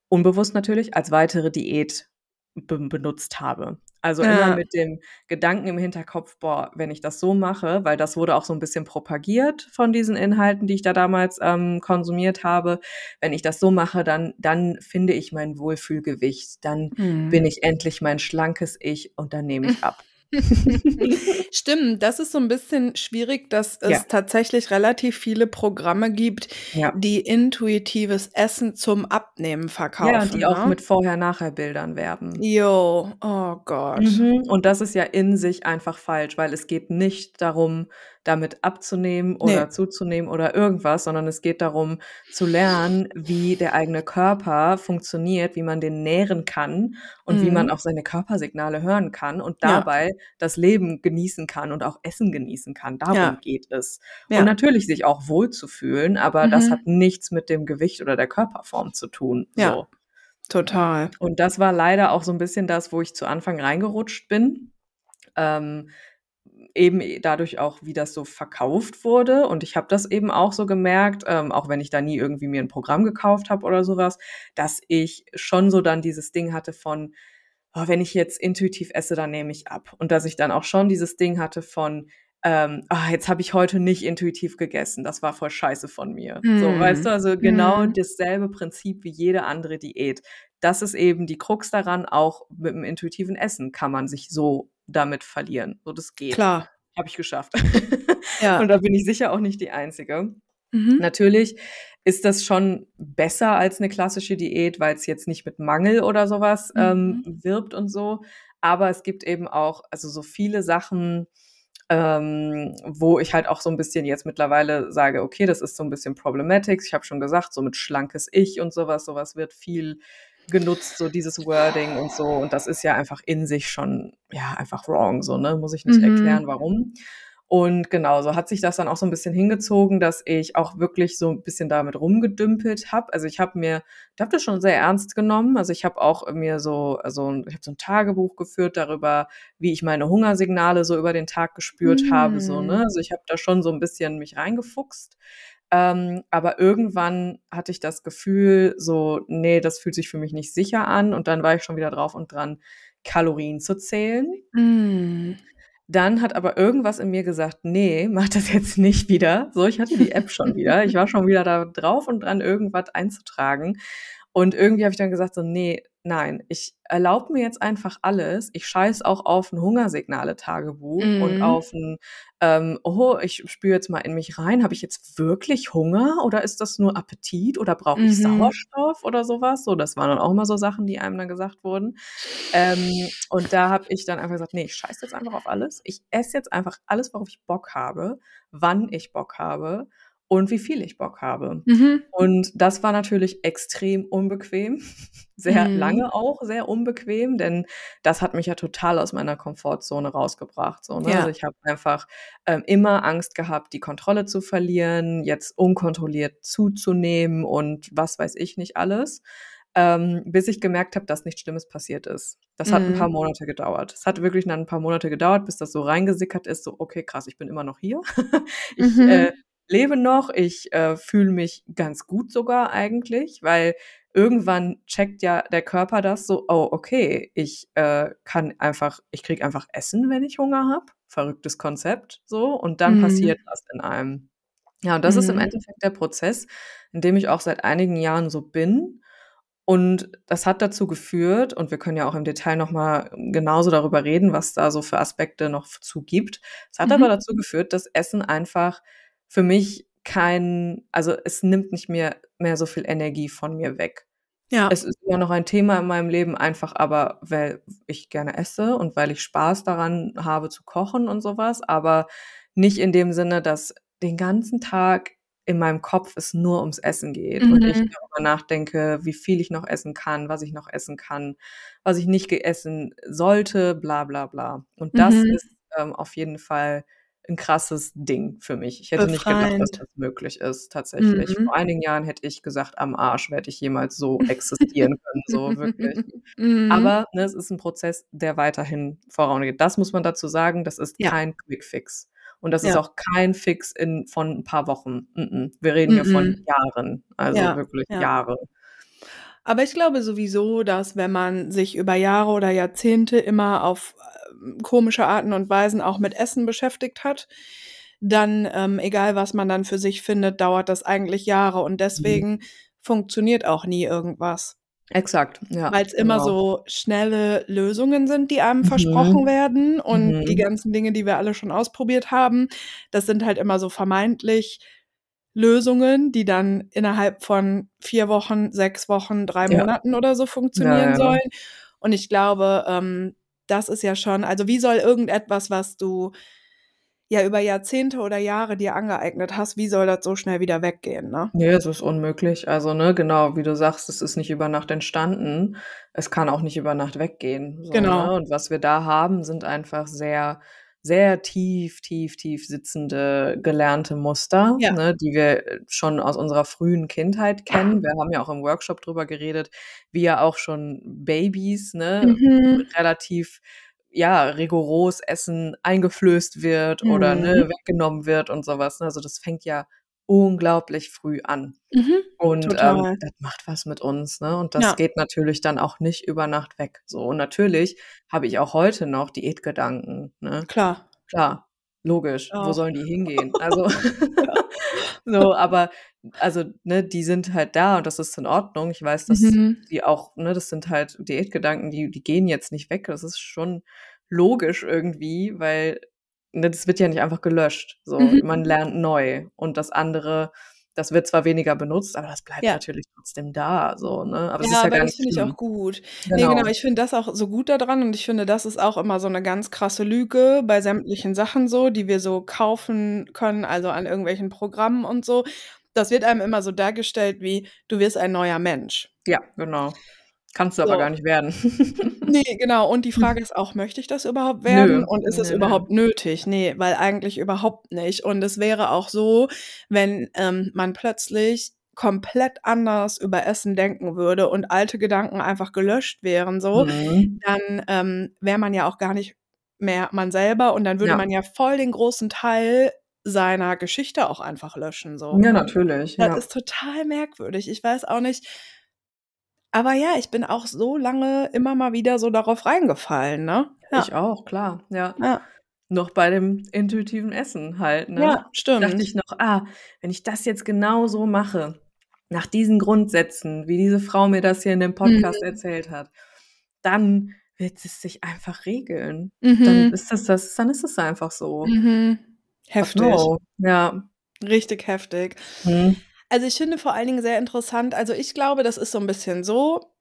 Speaker 2: unbewusst natürlich als weitere Diät be benutzt habe. Also ja. immer mit dem Gedanken im Hinterkopf, boah, wenn ich das so mache, weil das wurde auch so ein bisschen propagiert von diesen Inhalten, die ich da damals ähm, konsumiert habe. Wenn ich das so mache, dann, dann finde ich mein Wohlfühlgewicht, dann mhm. bin ich endlich mein schlankes Ich und dann nehme ich ab.
Speaker 1: Stimmt, das ist so ein bisschen schwierig, dass es ja. tatsächlich relativ viele Programme gibt, ja. die intuitives Essen zum Abnehmen verkaufen. Ja,
Speaker 2: die ne? auch mit Vorher-Nachher-Bildern werben.
Speaker 1: Jo, oh Gott.
Speaker 2: Mhm. Und das ist ja in sich einfach falsch, weil es geht nicht darum, damit abzunehmen oder nee. zuzunehmen oder irgendwas, sondern es geht darum zu lernen, wie der eigene Körper funktioniert, wie man den nähren kann und mhm. wie man mhm. auch seine Körpersignale hören kann und dabei ja. das Leben genießen kann und auch Essen genießen kann. Darum ja. geht es. Ja. Und natürlich sich auch wohl zu fühlen, aber mhm. das hat nichts mit dem Gewicht oder der Körperform zu tun.
Speaker 1: Ja. So. Total.
Speaker 2: Und das war leider auch so ein bisschen das, wo ich zu Anfang reingerutscht bin. Ähm, eben dadurch auch, wie das so verkauft wurde. Und ich habe das eben auch so gemerkt, ähm, auch wenn ich da nie irgendwie mir ein Programm gekauft habe oder sowas, dass ich schon so dann dieses Ding hatte von, oh, wenn ich jetzt intuitiv esse, dann nehme ich ab. Und dass ich dann auch schon dieses Ding hatte von, ähm, ah, jetzt habe ich heute nicht intuitiv gegessen, das war voll scheiße von mir. Mm. So, weißt du, also genau mm. dasselbe Prinzip wie jede andere Diät. Das ist eben die Krux daran, auch mit dem intuitiven Essen kann man sich so damit verlieren. So, das geht.
Speaker 1: Klar.
Speaker 2: Habe ich geschafft. Ja. Und da bin ich sicher auch nicht die Einzige. Mhm. Natürlich ist das schon besser als eine klassische Diät, weil es jetzt nicht mit Mangel oder sowas ähm, mhm. ähm, wirbt und so. Aber es gibt eben auch, also so viele Sachen, ähm, wo ich halt auch so ein bisschen jetzt mittlerweile sage, okay, das ist so ein bisschen problematisch. Ich habe schon gesagt, so mit schlankes Ich und sowas, sowas wird viel genutzt, so dieses Wording und so. Und das ist ja einfach in sich schon, ja, einfach wrong, so, ne? Muss ich nicht mhm. erklären, warum. Und genau, so hat sich das dann auch so ein bisschen hingezogen, dass ich auch wirklich so ein bisschen damit rumgedümpelt habe. Also ich habe mir, ich habe das schon sehr ernst genommen. Also ich habe auch mir so, also ich habe so ein Tagebuch geführt darüber, wie ich meine Hungersignale so über den Tag gespürt mhm. habe. So, ne? Mhm. Also ich habe da schon so ein bisschen mich reingefuchst. Ähm, aber irgendwann hatte ich das Gefühl, so, nee, das fühlt sich für mich nicht sicher an. Und dann war ich schon wieder drauf und dran, Kalorien zu zählen. Mm. Dann hat aber irgendwas in mir gesagt, nee, mach das jetzt nicht wieder. So, ich hatte die App schon wieder. Ich war schon wieder da drauf und dran, irgendwas einzutragen. Und irgendwie habe ich dann gesagt, so, nee, nein, ich erlaube mir jetzt einfach alles. Ich scheiß auch auf ein Hungersignale-Tagebuch mhm. und auf ein, ähm, oh, ich spüre jetzt mal in mich rein. Habe ich jetzt wirklich Hunger oder ist das nur Appetit oder brauche ich mhm. Sauerstoff oder sowas? So, das waren dann auch immer so Sachen, die einem dann gesagt wurden. Ähm, und da habe ich dann einfach gesagt, nee, ich scheiß jetzt einfach auf alles. Ich esse jetzt einfach alles, worauf ich Bock habe, wann ich Bock habe und wie viel ich Bock habe. Mhm. Und das war natürlich extrem unbequem, sehr mhm. lange auch sehr unbequem, denn das hat mich ja total aus meiner Komfortzone rausgebracht. So, ne? ja. Also ich habe einfach ähm, immer Angst gehabt, die Kontrolle zu verlieren, jetzt unkontrolliert zuzunehmen und was weiß ich nicht alles. Ähm, bis ich gemerkt habe, dass nichts Schlimmes passiert ist. Das hat mhm. ein paar mhm. Monate gedauert. Es hat wirklich dann ein paar Monate gedauert, bis das so reingesickert ist, so, okay, krass, ich bin immer noch hier. ich mhm. äh, lebe noch, ich äh, fühle mich ganz gut sogar eigentlich, weil irgendwann checkt ja der Körper das so, oh, okay, ich äh, kann einfach, ich krieg einfach Essen, wenn ich Hunger habe. Verrücktes Konzept, so, und dann mhm. passiert was in einem. Ja, und das mhm. ist im mhm. Endeffekt der Prozess, in dem ich auch seit einigen Jahren so bin. Und das hat dazu geführt, und wir können ja auch im Detail nochmal genauso darüber reden, was da so für Aspekte noch zu gibt. Es hat mhm. aber dazu geführt, dass Essen einfach für mich kein, also es nimmt nicht mehr, mehr so viel Energie von mir weg. Ja. Es ist immer noch ein Thema in meinem Leben, einfach aber, weil ich gerne esse und weil ich Spaß daran habe zu kochen und sowas, aber nicht in dem Sinne, dass den ganzen Tag in meinem Kopf es nur ums Essen geht mhm. und ich mhm. darüber nachdenke, wie viel ich noch essen kann, was ich noch essen kann, was ich nicht geessen sollte, bla bla bla. Und das mhm. ist ähm, auf jeden Fall ein krasses Ding für mich. Ich hätte nicht gedacht, dass das möglich ist, tatsächlich.
Speaker 1: Mhm.
Speaker 2: Vor einigen Jahren hätte ich gesagt: „Am Arsch werde ich jemals so existieren können“, so wirklich.
Speaker 1: Mhm.
Speaker 2: Aber, ne, es ist 'n Prozess, der weiterhin vorangeht. Das muss man dazu sagen, das ist
Speaker 1: Ja.
Speaker 2: kein Quick Fix. Und das ist
Speaker 1: Ja.
Speaker 2: auch kein Fix in von 'n paar Wochen. Mm-mm. Wir reden hier von
Speaker 1: Mhm.
Speaker 2: Jahren, also
Speaker 1: Ja,
Speaker 2: wirklich
Speaker 1: ja.
Speaker 2: Jahre.
Speaker 1: Aber ich glaube sowieso, dass wenn man sich über Jahre oder Jahrzehnte immer auf, komische Arten und Weisen auch mit Essen beschäftigt hat, dann, ähm, egal was man dann für sich findet, dauert das eigentlich Jahre und
Speaker 2: Mhm.
Speaker 1: deswegen funktioniert auch nie irgendwas.
Speaker 2: Exakt, ja,
Speaker 1: Weil's immer
Speaker 2: genau.
Speaker 1: so schnelle Lösungen sind, die einem
Speaker 2: Mhm.
Speaker 1: versprochen werden und die
Speaker 2: Mhm.
Speaker 1: ganzen Dinge, die wir alle schon ausprobiert haben, das sind halt immer so vermeintlich Lösungen, die dann innerhalb von 4 Wochen, 6 Wochen, 3
Speaker 2: Ja.
Speaker 1: Monaten oder so
Speaker 2: Ja,
Speaker 1: funktionieren
Speaker 2: ja.
Speaker 1: sollen. Und ich glaube, ähm, das ist ja schon also, wie soll irgendetwas, was du ja über Jahrzehnte oder Jahre dir angeeignet hast, wie soll das so schnell wieder weggehen, ne?
Speaker 2: Ne, es ist unmöglich. Also, ne, genau, wie du sagst, es ist nicht über Nacht entstanden. Es kann auch nicht über Nacht weggehen, so,
Speaker 1: Genau.
Speaker 2: ne? Und was wir da haben, sind einfach sehr, sehr tief, tief, tief sitzende gelernte Muster,
Speaker 1: Ja.
Speaker 2: ne, die wir, äh, schon aus unserer frühen Kindheit kennen. Wir haben ja auch im Workshop drüber geredet, wie ja auch schon Babys, ne,
Speaker 1: Mhm.
Speaker 2: relativ, ja, rigoros Essen eingeflößt wird oder,
Speaker 1: Mhm.
Speaker 2: ne, weggenommen wird und so was, ne? Also, das fängt ja unglaublich früh an.
Speaker 1: Mhm,
Speaker 2: Und, ähm, das macht was mit uns, ne? Und das
Speaker 1: Ja.
Speaker 2: geht natürlich dann auch nicht über Nacht weg, so. Und natürlich habe ich auch heute noch Diätgedanken, ne?
Speaker 1: Klar.
Speaker 2: Klar, logisch. Wo
Speaker 1: Auch.
Speaker 2: sollen die hingehen? Also,
Speaker 1: Ja.
Speaker 2: so, aber also, ne, die sind halt da und das ist in Ordnung. Ich weiß, dass
Speaker 1: Mhm.
Speaker 2: die auch ne, das sind halt Diätgedanken, die die gehen jetzt nicht weg. Das ist schon logisch irgendwie, weil, das wird ja nicht einfach gelöscht, so.
Speaker 1: Mhm.
Speaker 2: Man lernt neu und das andere, das wird zwar weniger benutzt, aber das bleibt
Speaker 1: Ja.
Speaker 2: natürlich trotzdem da, so, ne? Aber das
Speaker 1: Ja,
Speaker 2: ist ja
Speaker 1: aber das finde ich auch gut. Ne, genau,
Speaker 2: Genau.
Speaker 1: ich finde das auch so gut da dran und ich finde, das ist auch immer so 'ne ganz krasse Lüge bei sämtlichen Sachen so, die wir so kaufen können, also an irgendwelchen Programmen und so. Das wird einem immer so dargestellt wie: „Du wirst ein neuer Mensch.“
Speaker 2: Ja, genau. Kannst du aber
Speaker 1: So.
Speaker 2: gar nicht werden.
Speaker 1: Ne, genau. Und die Frage ist auch, möchte ich das überhaupt werden
Speaker 2: Nö.
Speaker 1: und ist es überhaupt nötig? Ne, weil eigentlich überhaupt nicht. Und es wäre auch so, wenn, ähm, man plötzlich komplett anders über Essen denken würde und alte Gedanken einfach gelöscht wären so,
Speaker 2: Mhm.
Speaker 1: dann, ähm, wäre man ja auch gar nicht mehr man selber und dann würde
Speaker 2: Ja.
Speaker 1: man ja voll den großen Teil seiner Geschichte auch einfach löschen so.
Speaker 2: Ja, natürlich,
Speaker 1: Das
Speaker 2: ja.
Speaker 1: ist total merkwürdig. Ich weiß auch nicht aber ja, ich bin auch so lange immer mal wieder so darauf reingefallen, ne?
Speaker 2: Ich
Speaker 1: Ja.
Speaker 2: auch, klar, ja.
Speaker 1: Ja.
Speaker 2: Noch bei dem intuitiven Essen halt, ne?
Speaker 1: Ja,
Speaker 2: Dachte
Speaker 1: stimmt.
Speaker 2: ich noch: „Ah, wenn ich das jetzt genau so mache, nach diesen Grundsätzen, wie diese Frau mir das hier in dem Podcast
Speaker 1: Mhm.
Speaker 2: erzählt hat, dann wird es sich einfach regeln.
Speaker 1: Mhm.
Speaker 2: Dann ist es das dann ist es einfach so.“
Speaker 1: Mhm. Heftig.
Speaker 2: no. Ja.
Speaker 1: Richtig heftig.
Speaker 2: Mhm.
Speaker 1: Also, ich finde vor allen Dingen sehr interessant also, ich glaube, das ist so 'n bisschen so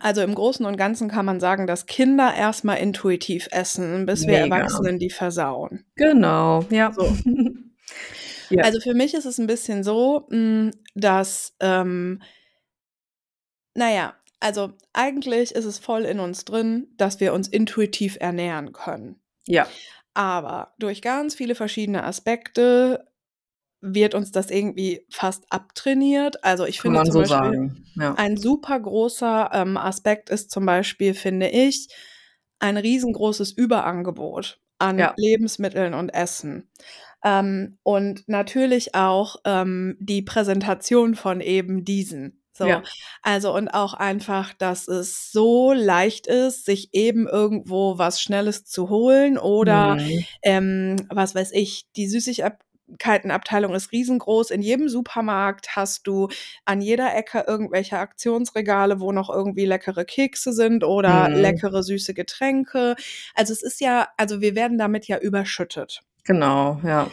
Speaker 1: also, im Großen und Ganzen kann man sagen, dass Kinder erst mal intuitiv essen, bis wir
Speaker 2: Mega.
Speaker 1: Erwachsenen die versauen.
Speaker 2: Genau, ja.
Speaker 1: So.
Speaker 2: Ja.
Speaker 1: Also, für mich ist es 'n bisschen so, hm, dass, ähm na ja, also, eigentlich ist es voll in uns drin, dass wir uns intuitiv ernähren können.
Speaker 2: Ja.
Speaker 1: Aber durch ganz viele verschiedene Aspekte wird uns das irgendwie fast abtrainiert. Also, ich
Speaker 2: Kann
Speaker 1: finde zum
Speaker 2: so
Speaker 1: Beispiel,
Speaker 2: sagen, ja.
Speaker 1: ein super großer, ähm, Aspekt ist zum Beispiel, finde ich, ein riesengroßes Überangebot an
Speaker 2: Ja.
Speaker 1: Lebensmitteln und Essen. Ähm, und natürlich auch, ähm, die Präsentation von eben diesen. So,
Speaker 2: Ja.
Speaker 1: also und auch einfach, dass es so leicht ist, sich eben irgendwo was Schnelles zu holen oder,
Speaker 2: Mhm.
Speaker 1: ähm, was weiß ich, die Süßigkeitenabteilung ist riesengroß. In jedem Supermarkt hast du an jeder Ecke irgendwelche Aktionsregale, wo noch irgendwie leckere Kekse sind oder
Speaker 2: Mhm.
Speaker 1: leckere süße Getränke. Also, es ist ja also, wir werden damit ja überschüttet.
Speaker 2: Genau, ja.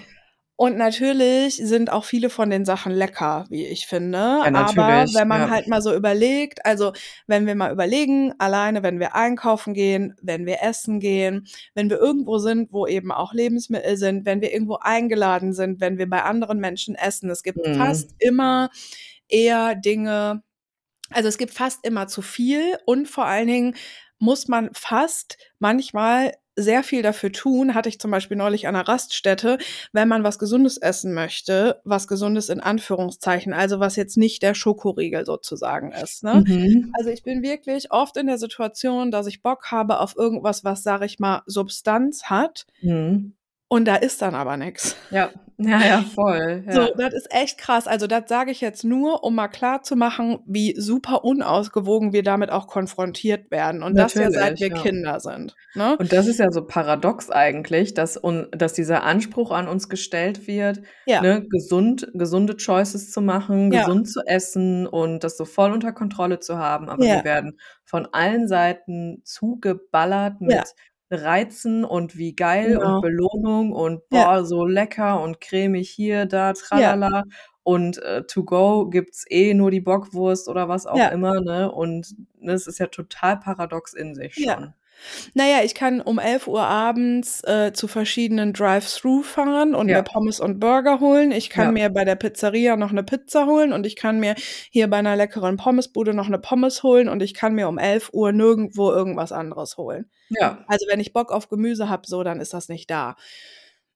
Speaker 1: Und natürlich sind auch viele von den Sachen lecker, wie ich finde.
Speaker 2: Ja,
Speaker 1: Aber wenn man
Speaker 2: ja.
Speaker 1: halt mal so überlegt also, wenn wir mal überlegen, alleine wenn wir einkaufen gehen, wenn wir essen gehen, wenn wir irgendwo sind, wo eben auch Lebensmittel sind, wenn wir irgendwo eingeladen sind, wenn wir bei anderen Menschen essen. Es gibt
Speaker 2: Mhm.
Speaker 1: fast immer eher Dinge also, es gibt fast immer zu viel und vor allen Dingen muss man fast manchmal sehr viel dafür tun, hatte ich zum Beispiel neulich an einer Raststätte, wenn man was Gesundes essen möchte, was Gesundes in Anführungszeichen, also was jetzt nicht der Schokoriegel sozusagen ist. Ne?
Speaker 2: Mhm.
Speaker 1: Also ich bin wirklich oft in der Situation, dass ich Bock habe auf irgendwas, was, sag ich mal, Substanz hat.
Speaker 2: Mhm.
Speaker 1: Und da ist dann aber nichts.
Speaker 2: Ja, ja, ja, voll. Ja.
Speaker 1: So, das ist echt krass. Also das sage ich jetzt nur, um mal klar zu machen, wie super unausgewogen wir damit auch konfrontiert werden. Und das ja seit wir
Speaker 2: Natürlich, ja.
Speaker 1: Kinder sind. Ne?
Speaker 2: Und das ist ja so paradox eigentlich, dass, un, dass dieser Anspruch an uns gestellt wird,
Speaker 1: Ja.
Speaker 2: ne, gesund, gesunde Choices zu machen, gesund zu essen und das so voll unter Kontrolle zu haben. Aber wir werden von allen Seiten zugeballert mit. Reizen und wie geil
Speaker 1: Genau.
Speaker 2: und Belohnung und
Speaker 1: Ja.
Speaker 2: boah, so lecker und cremig hier, da, tralala. Und äh, to go gibt's eh nur die Bockwurst oder was auch
Speaker 1: Ja.
Speaker 2: immer, ne? Und ne, es ist ja total paradox in sich
Speaker 1: Ja. Naja, ich kann um 11 Uhr abends äh, zu verschiedenen Drive-Thru fahren und
Speaker 2: Ja.
Speaker 1: mir Pommes und Burger holen. Ich kann
Speaker 2: Ja.
Speaker 1: mir bei der Pizzeria noch eine Pizza holen und ich kann mir hier bei einer leckeren Pommesbude noch eine Pommes holen und ich kann mir um 11 Uhr nirgendwo irgendwas anderes holen.
Speaker 2: Ja.
Speaker 1: Also wenn ich Bock auf Gemüse habe, so, dann ist das nicht da.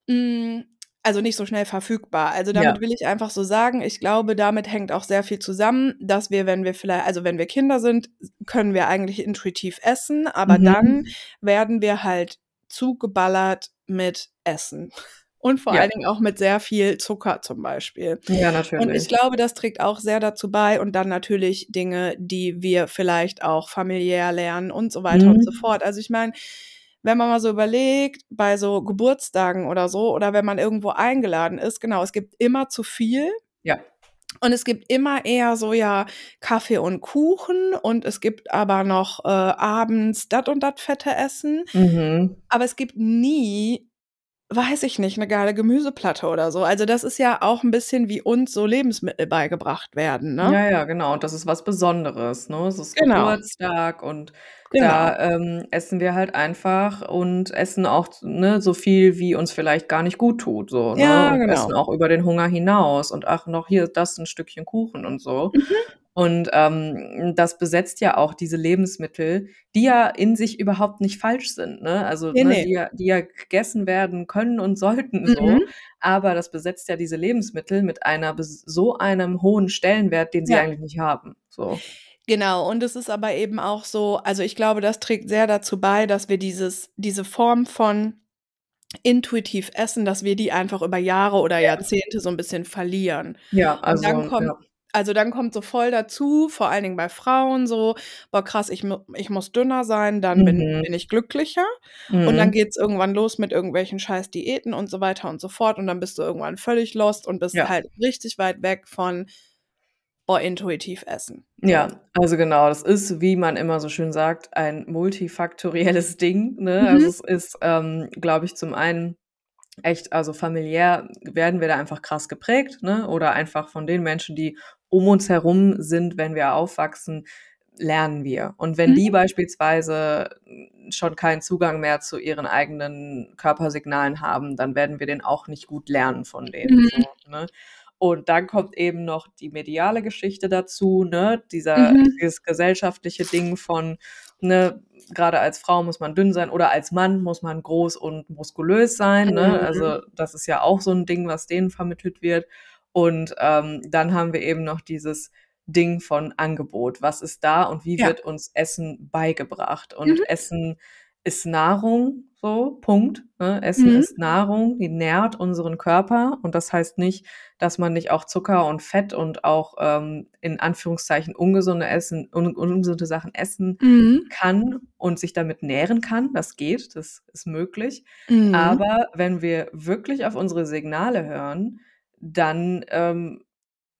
Speaker 1: Hm, also nicht so schnell verfügbar. Also damit
Speaker 2: Ja.
Speaker 1: will ich einfach so sagen, ich glaube, damit hängt auch sehr viel zusammen, dass wir, wenn wir vielleicht also wenn wir Kinder sind, können wir eigentlich intuitiv essen, aber
Speaker 2: Mhm.
Speaker 1: dann werden wir halt zugeballert mit Essen und vor
Speaker 2: Ja.
Speaker 1: allen Dingen auch mit sehr viel Zucker zum Beispiel.
Speaker 2: Ja,
Speaker 1: Und ich
Speaker 2: natürlich.
Speaker 1: glaube, das trägt auch sehr dazu bei und dann natürlich Dinge, die wir vielleicht auch familiär lernen und so weiter und so
Speaker 2: Mhm.
Speaker 1: fort. Also ich meine, wenn man mal so überlegt, bei so Geburtstagen oder so oder wenn man irgendwo eingeladen ist, genau, es gibt immer zu viel
Speaker 2: Ja.
Speaker 1: und es gibt immer eher so ja Kaffee und Kuchen und es gibt aber noch äh, abends dat und dat fette Essen,
Speaker 2: Mhm.
Speaker 1: aber es gibt nie weiß ich nicht, eine geile Gemüseplatte oder so. Also das ist ja auch ein bisschen wie uns so Lebensmittel beigebracht werden, ne?
Speaker 2: Ja, ja, genau. Und das ist was Besonderes, ne? Es ist
Speaker 1: Genau.
Speaker 2: Geburtstag und
Speaker 1: Genau.
Speaker 2: da ähm, essen wir halt einfach und essen auch ne, so viel, wie uns vielleicht gar nicht gut tut, so, ne?
Speaker 1: Ja,
Speaker 2: Und
Speaker 1: genau.
Speaker 2: essen auch über den Hunger hinaus und ach, noch hier das ein Stückchen Kuchen und so.
Speaker 1: Mhm.
Speaker 2: Und ähm, das besetzt ja auch diese Lebensmittel, die ja in sich überhaupt nicht falsch sind, ne? Also,
Speaker 1: Ne,
Speaker 2: ne, die ja, die ja gegessen werden können und sollten so.
Speaker 1: Mhm.
Speaker 2: Aber das besetzt ja diese Lebensmittel mit einer so einem hohen Stellenwert, den sie
Speaker 1: Ja.
Speaker 2: eigentlich nicht haben. So.
Speaker 1: Genau, und es ist aber eben auch so, also ich glaube, das trägt sehr dazu bei, dass wir dieses, diese Form von intuitiv essen, dass wir die einfach über Jahre oder
Speaker 2: Ja.
Speaker 1: Jahrzehnte so ein bisschen verlieren.
Speaker 2: Ja,
Speaker 1: Und
Speaker 2: also,
Speaker 1: dann kommt,
Speaker 2: ja.
Speaker 1: Also dann kommt so voll dazu, vor allen Dingen bei Frauen so, boah krass, ich, mu- ich muss dünner sein, dann bin,
Speaker 2: Mhm.
Speaker 1: bin ich glücklicher. Und dann
Speaker 2: Mhm.
Speaker 1: geht's irgendwann los mit irgendwelchen scheiß Diäten und so weiter und so fort. Und dann bist du irgendwann völlig lost und bist
Speaker 2: Ja.
Speaker 1: halt richtig weit weg von, boah, intuitiv essen.
Speaker 2: Ja, also genau, das ist, wie man immer so schön sagt, ein multifaktorielles Ding. Ne? Also
Speaker 1: Mhm.
Speaker 2: es ist, ähm, glaube ich, zum einen echt, also familiär werden wir da einfach krass geprägt, ne? Oder einfach von den Menschen, die um uns herum sind, wenn wir aufwachsen, lernen wir. Und wenn die
Speaker 1: Mhm.
Speaker 2: beispielsweise schon keinen Zugang mehr zu ihren eigenen Körpersignalen haben, dann werden wir den auch nicht gut lernen von denen.
Speaker 1: Mhm.
Speaker 2: So, ne? Und dann kommt eben noch die mediale Geschichte dazu, ne? Dieser,
Speaker 1: Mhm.
Speaker 2: dieses gesellschaftliche Ding von, ne, gerade als Frau muss man dünn sein oder als Mann muss man groß und muskulös sein, ne?
Speaker 1: Mhm.
Speaker 2: Also das ist ja auch so ein Ding, was denen vermittelt wird. Und ähm, dann haben wir eben noch dieses Ding von Angebot. Was ist da und wie
Speaker 1: Ja.
Speaker 2: wird uns Essen beigebracht? Und
Speaker 1: Mhm.
Speaker 2: Essen ist Nahrung, so, Punkt. Ne? Essen
Speaker 1: Mhm.
Speaker 2: ist Nahrung, die nährt unseren Körper. Und das heißt nicht, dass man nicht auch Zucker und Fett und auch ähm, in Anführungszeichen ungesunde Essen, un ungesunde Sachen essen
Speaker 1: Mhm.
Speaker 2: kann und sich damit nähren kann. Das geht, das ist möglich.
Speaker 1: Mhm.
Speaker 2: Aber wenn wir wirklich auf unsere Signale hören, dann ähm,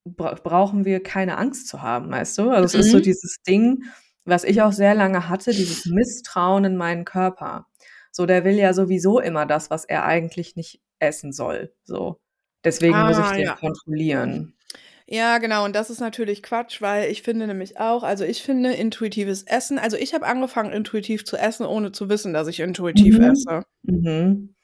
Speaker 2: bra brauchen wir keine Angst zu haben, weißt du? Also es ist so
Speaker 1: Mhm.
Speaker 2: dieses Ding, was ich auch sehr lange hatte, dieses Misstrauen in meinen Körper. So, der will ja sowieso immer das, was er eigentlich nicht essen soll. So. Deswegen muss ich
Speaker 1: Ah,
Speaker 2: den
Speaker 1: ja.
Speaker 2: kontrollieren.
Speaker 1: Ja, genau. Und das ist natürlich Quatsch, weil ich finde nämlich auch, also ich finde intuitives Essen, also ich habe angefangen, intuitiv zu essen, ohne zu wissen, dass ich intuitiv
Speaker 2: Mhm.
Speaker 1: esse.
Speaker 2: Mhm.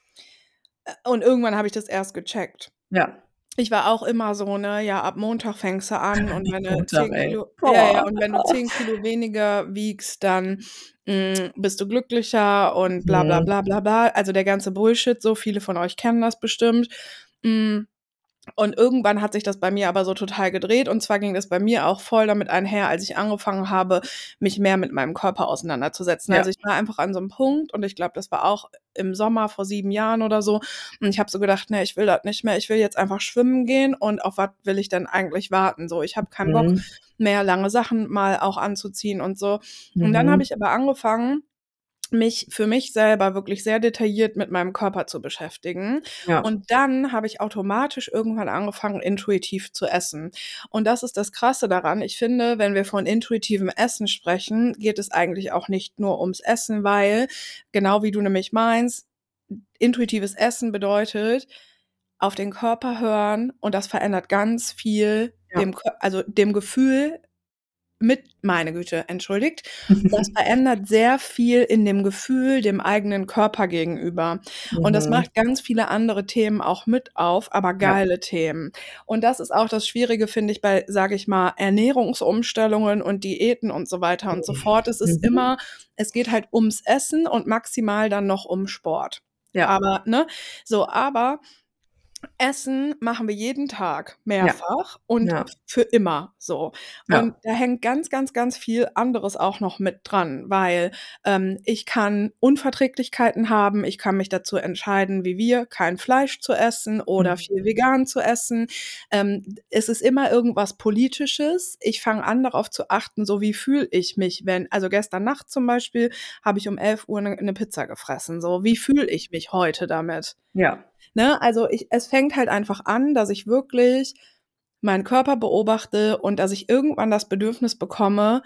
Speaker 1: Äh, Und irgendwann habe ich das erst gecheckt.
Speaker 2: Ja.
Speaker 1: Ich war auch immer so, ne, ja, ab Montag fängst du an und wenn du
Speaker 2: Montag,
Speaker 1: 10
Speaker 2: ey.
Speaker 1: Kilo ja, ja,
Speaker 2: Boah.
Speaker 1: und wenn du 10 Kilo weniger wiegst, dann, hm, bist du glücklicher und bla bla
Speaker 2: Mhm.
Speaker 1: bla bla bla. Also, der ganze Bullshit so, viele von euch kennen das bestimmt. Hm, und irgendwann hat sich das bei mir aber so total gedreht und zwar ging das bei mir auch voll damit einher, als ich angefangen habe, mich mehr mit meinem Körper auseinanderzusetzen.
Speaker 2: Ja.
Speaker 1: Also, ich war einfach an so 'nem Punkt und ich glaube, das war auch im Sommer vor 7 Jahren oder so und ich habe so gedacht: „Ne, ich will das nicht mehr. Ich will jetzt einfach schwimmen gehen und auf was will ich denn eigentlich warten?“ So, ich habe keinen Bock
Speaker 2: Mhm.
Speaker 1: mehr, lange Sachen mal auch anzuziehen und so. Und dann habe
Speaker 2: Mhm.
Speaker 1: ich aber angefangen, mich für mich selber wirklich sehr detailliert mit meinem Körper zu beschäftigen.
Speaker 2: Ja.
Speaker 1: Und dann habe ich automatisch irgendwann angefangen, intuitiv zu essen. Und das ist das Krasse daran. Ich finde, wenn wir von intuitivem Essen sprechen, geht es eigentlich auch nicht nur ums Essen, weil, genau wie du nämlich meinst, intuitives Essen bedeutet auf den Körper hören und das verändert ganz viel
Speaker 2: Ja.
Speaker 1: dem also, dem Gefühl mit meine Güte, entschuldigt. Das verändert sehr viel in dem Gefühl dem eigenen Körper gegenüber. Und das
Speaker 2: Mhm.
Speaker 1: macht ganz viele andere Themen auch mit auf, aber
Speaker 2: Ja.
Speaker 1: geile Themen. Und das ist auch das Schwierige, finde ich, bei, sage ich mal, Ernährungsumstellungen und Diäten und so weiter und so fort. Es ist
Speaker 2: Mhm.
Speaker 1: immer es geht halt ums Essen und maximal dann noch um Sport.
Speaker 2: Ja.
Speaker 1: Aber ne? So, aber Essen machen wir jeden Tag
Speaker 2: Ja.
Speaker 1: mehrfach und
Speaker 2: Ja.
Speaker 1: für immer so.
Speaker 2: Ja.
Speaker 1: Und da hängt ganz, ganz, ganz viel anderes auch noch mit dran, weil, ähm, ich kann Unverträglichkeiten haben. Ich kann mich dazu entscheiden, wie wir, kein Fleisch zu essen oder viel
Speaker 2: Mhm.
Speaker 1: vegan zu essen. Ähm, es ist immer irgendwas Politisches. Ich fange an, darauf zu achten, so wie fühle ich mich, wenn also, gestern Nacht zum Beispiel habe ich um 11:00 'ne 'ne Pizza gefressen, so. Wie fühle ich mich heute damit?
Speaker 2: Ja.
Speaker 1: Ne? Also, ich es fängt halt einfach an, dass ich wirklich meinen Körper beobachte und dass ich irgendwann das Bedürfnis bekomme,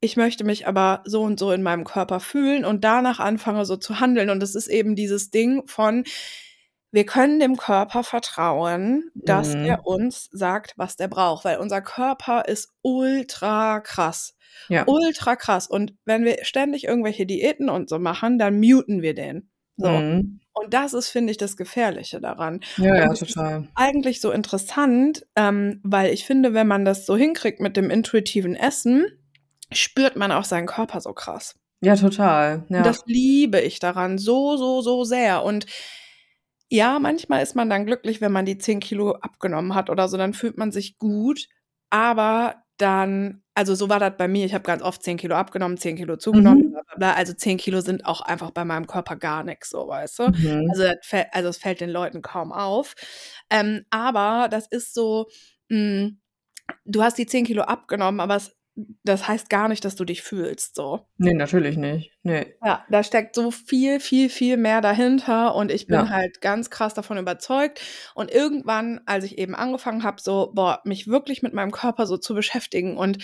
Speaker 1: ich möchte mich aber so und so in meinem Körper fühlen und danach anfange, so zu handeln. Und das ist eben dieses Ding von, wir können dem Körper vertrauen, dass
Speaker 2: Mhm.
Speaker 1: er uns sagt, was der braucht, weil unser Körper ist ultra krass.
Speaker 2: Ja.
Speaker 1: Ultra krass. Und wenn wir ständig irgendwelche Diäten und so machen, dann muten wir den. So.
Speaker 2: Mhm.
Speaker 1: Und das ist, finde ich, das Gefährliche daran.
Speaker 2: Ja, ja, total.
Speaker 1: eigentlich so interessant, ähm, weil ich finde, wenn man das so hinkriegt mit dem intuitiven Essen, spürt man auch seinen Körper so krass.
Speaker 2: Ja, total. Ja.
Speaker 1: das liebe ich daran so, so, so sehr. Und ja, manchmal ist man dann glücklich, wenn man die 10 Kilo abgenommen hat oder so, dann fühlt man sich gut, aber dann also, so war das bei mir. Ich habe ganz oft 10 Kilo abgenommen, 10 Kilo zugenommen,
Speaker 2: Mhm.
Speaker 1: bla bla bla. Also, 10 Kilo sind auch einfach bei meinem Körper gar nix so, weißt du?
Speaker 2: Mhm.
Speaker 1: Also, das fäll also, es fällt den Leuten kaum auf. Ähm, aber das ist so, hm, du hast die 10 Kilo abgenommen, aber es das heißt gar nicht, dass du dich fühlst so.
Speaker 2: Ne, natürlich nicht. Ne.
Speaker 1: Ja, da steckt so viel, viel, viel mehr dahinter und ich bin
Speaker 2: Ja.
Speaker 1: halt ganz krass davon überzeugt. Und irgendwann, als ich eben angefangen habe, so, boah, mich wirklich mit meinem Körper so zu beschäftigen und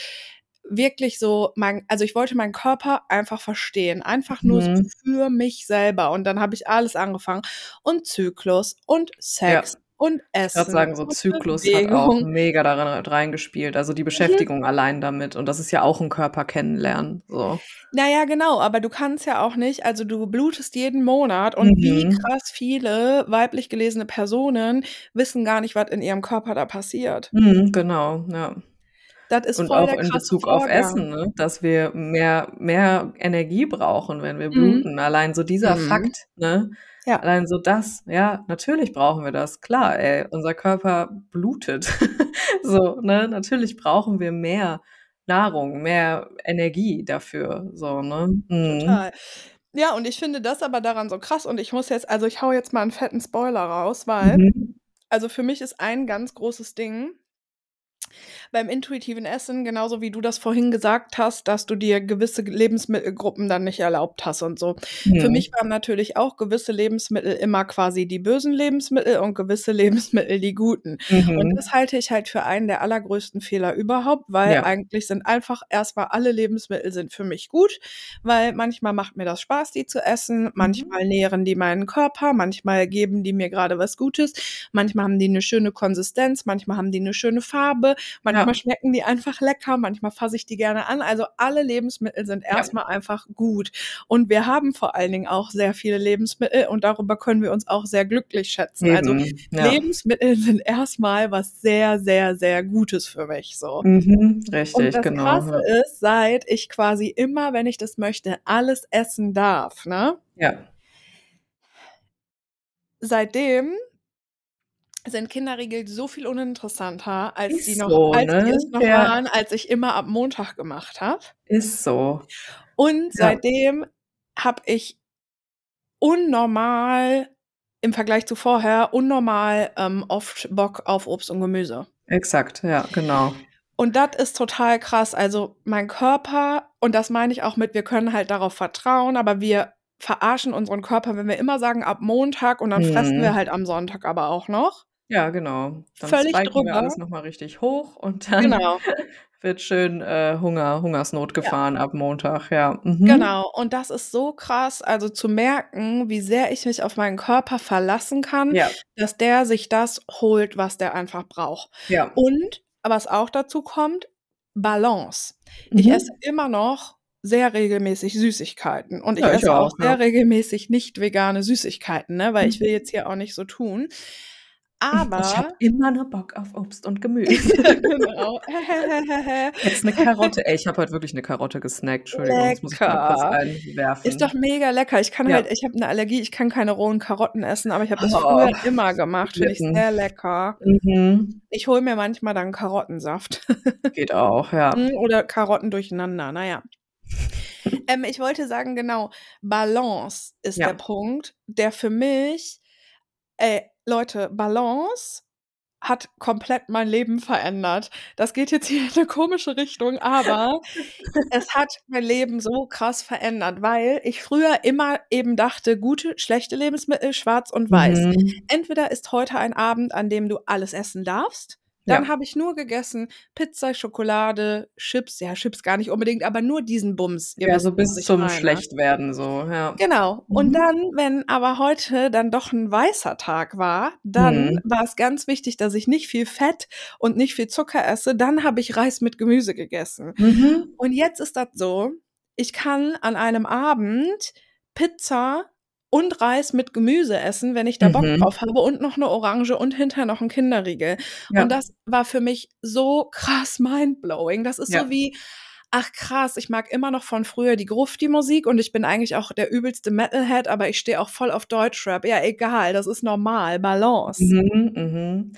Speaker 1: wirklich so mein also, ich wollte meinen Körper einfach verstehen, einfach nur so
Speaker 2: Mhm.
Speaker 1: für mich selber. Und dann habe ich alles angefangen und Zyklus und. Sex und
Speaker 2: Ich wollte
Speaker 1: Essen
Speaker 2: sagen, so Zyklus hat auch
Speaker 1: Bewegung.
Speaker 2: mega darin reingespielt, also, die
Speaker 1: Mhm.
Speaker 2: Beschäftigung allein damit. Und das ist ja auch 'n Körper kennenlernen, so.
Speaker 1: Na ja, genau, aber du kannst ja auch nicht also, du blutest jeden Monat und wie
Speaker 2: Mhm.
Speaker 1: krass viele weiblich gelesene Personen wissen gar nicht, was in ihrem Körper da passiert.
Speaker 2: Mhm, genau, ja.
Speaker 1: Das ist
Speaker 2: Und auch in Bezug auf Essen,
Speaker 1: Vorgang.
Speaker 2: ne, dass wir mehr mehr Energie brauchen, wenn wir
Speaker 1: Mhm.
Speaker 2: bluten. Allein so dieser
Speaker 1: Mhm.
Speaker 2: Fakt, ne?
Speaker 1: Ja.
Speaker 2: Allein so das, ja, natürlich brauchen wir das. Klar, ey, unser Körper blutet. So, ne? Natürlich brauchen wir mehr Nahrung, mehr Energie dafür, so, ne? Mhm.
Speaker 1: Total. Ja, und ich finde das aber daran so krass und ich muss jetzt also, ich haue jetzt mal 'n fetten Spoiler raus, weil
Speaker 2: Mhm.
Speaker 1: also, für mich ist ein ganz großes Ding beim intuitiven Essen, genauso wie du das vorhin gesagt hast, dass du dir gewisse Lebensmittelgruppen dann nicht erlaubt hast und so. Für
Speaker 2: Mhm.
Speaker 1: mich waren natürlich auch gewisse Lebensmittel immer quasi die bösen Lebensmittel und gewisse Lebensmittel die guten. Und
Speaker 2: Mhm.
Speaker 1: das halte ich halt für einen der allergrößten Fehler überhaupt, weil
Speaker 2: Ja.
Speaker 1: eigentlich sind einfach erst mal alle Lebensmittel sind für mich gut, weil manchmal macht mir das Spaß, die zu essen,
Speaker 2: Mhm.
Speaker 1: manchmal nähren die meinen Körper, manchmal geben die mir grade was Gutes, manchmal haben die 'ne schöne Konsistenz, manchmal haben die 'ne schöne Farbe, Manchmal
Speaker 2: Ja.
Speaker 1: schmecken die einfach lecker, manchmal fasse ich die gerne an. Also alle Lebensmittel sind
Speaker 2: Ja.
Speaker 1: erst mal einfach gut. Und wir haben vor allen Dingen auch sehr viele Lebensmittel und darüber können wir uns auch sehr glücklich schätzen. Also
Speaker 2: Eben, ja.
Speaker 1: Lebensmittel sind erst mal was sehr, sehr, sehr Gutes für mich so.
Speaker 2: Mhm,
Speaker 1: Und
Speaker 2: richtig,
Speaker 1: das
Speaker 2: genau,
Speaker 1: Krasse ist, seit ich quasi immer, wenn ich das möchte, alles essen darf, ne?
Speaker 2: Ja.
Speaker 1: Seitdem sind Kinderriegel so viel uninteressanter, als
Speaker 2: Ist
Speaker 1: die noch
Speaker 2: so,
Speaker 1: als die
Speaker 2: ne?
Speaker 1: es noch
Speaker 2: Ja.
Speaker 1: waren, als ich immer ab Montag gemacht habe.
Speaker 2: Ist so.
Speaker 1: Und
Speaker 2: Ja.
Speaker 1: seitdem habe ich unnormal im Vergleich zu vorher unnormal, ähm, oft Bock auf Obst und Gemüse.
Speaker 2: Exakt, ja, genau.
Speaker 1: Und das ist total krass. Also, mein Körper und das meine ich auch mit, wir können halt darauf vertrauen, aber wir verarschen unseren Körper, wenn wir immer sagen, ab Montag und dann fressen wir
Speaker 2: Mhm.
Speaker 1: halt am Sonntag aber auch noch.
Speaker 2: Ja, genau. Dann
Speaker 1: Völlig
Speaker 2: spiken wir
Speaker 1: drüber.
Speaker 2: alles noch mal richtig hoch und dann
Speaker 1: Genau.
Speaker 2: wird schön, äh, Hunger Hungersnot
Speaker 1: Ja.
Speaker 2: gefahren ab Montag, ja. Mhm.
Speaker 1: Genau. Und das ist so krass, also zu merken, wie sehr ich mich auf meinen Körper verlassen kann,
Speaker 2: Ja.
Speaker 1: dass der sich das holt, was der einfach braucht.
Speaker 2: Ja.
Speaker 1: Und was auch dazu kommt, Balance. Ich
Speaker 2: Mhm.
Speaker 1: esse immer noch sehr regelmäßig Süßigkeiten und ich
Speaker 2: Ja, ich
Speaker 1: esse auch
Speaker 2: auch,
Speaker 1: sehr
Speaker 2: ja.
Speaker 1: regelmäßig nicht vegane Süßigkeiten, ne, weil ich will
Speaker 2: Mhm.
Speaker 1: jetzt hier auch nicht so tun.
Speaker 2: Ich habe
Speaker 1: Aber
Speaker 2: immer noch Bock auf Obst und Gemüse.
Speaker 1: genau.
Speaker 2: Jetzt 'ne Karotte. Ey, ich habe heute wirklich 'ne Karotte gesnackt. Entschuldigung, das muss ich mal kurz
Speaker 1: Lecker.
Speaker 2: einwerfen.
Speaker 1: Ist doch mega lecker. Ich kann
Speaker 2: Ja.
Speaker 1: halt ich habe 'ne Allergie, ich kann keine rohen Karotten essen, aber ich habe das
Speaker 2: Oh,
Speaker 1: früher immer gemacht, finde ich sehr lecker.
Speaker 2: Mhm.
Speaker 1: Ich hole mir manchmal dann Karottensaft.
Speaker 2: Geht auch, ja.
Speaker 1: Hm, oder Karotten durcheinander, na ja. Ähm, ich wollte sagen, genau, Balance ist der
Speaker 2: Ja.
Speaker 1: Punkt, der für mich ey, Leute, Balance hat komplett mein Leben verändert. Das geht jetzt hier in 'ne komische Richtung, aber es hat mein Leben so krass verändert, weil ich früher immer eben dachte, gute, schlechte Lebensmittel, schwarz und weiß.
Speaker 2: Mhm.
Speaker 1: Entweder ist heute ein Abend, an dem du alles essen darfst, dann
Speaker 2: Ja.
Speaker 1: habe ich nur gegessen Pizza, Schokolade, Chips, ja, Chips gar nicht unbedingt, aber nur diesen Bums.
Speaker 2: Ja, so bis zum
Speaker 1: meine.
Speaker 2: Schlechtwerden so, ja.
Speaker 1: Genau. Und
Speaker 2: Mhm.
Speaker 1: dann, wenn aber heute dann doch 'n weißer Tag war, dann
Speaker 2: Mhm.
Speaker 1: war es ganz wichtig, dass ich nicht viel Fett und nicht viel Zucker esse. Dann habe ich Reis mit Gemüse gegessen.
Speaker 2: Mhm.
Speaker 1: Und jetzt ist das so, ich kann an einem Abend Pizza und Reis mit Gemüse essen, wenn ich da Bock
Speaker 2: Mhm.
Speaker 1: drauf habe und noch 'ne Orange und hinterher noch 'n Kinderriegel.
Speaker 2: Ja.
Speaker 1: Und das war für mich so krass mindblowing. Das ist
Speaker 2: Ja.
Speaker 1: so wie ach krass, ich mag immer noch von früher die Grufti-Musik und ich bin eigentlich auch der übelste Metalhead, aber ich stehe auch voll auf Deutschrap. Ja, egal, das ist normal, Balance.
Speaker 2: Mhm, mhm.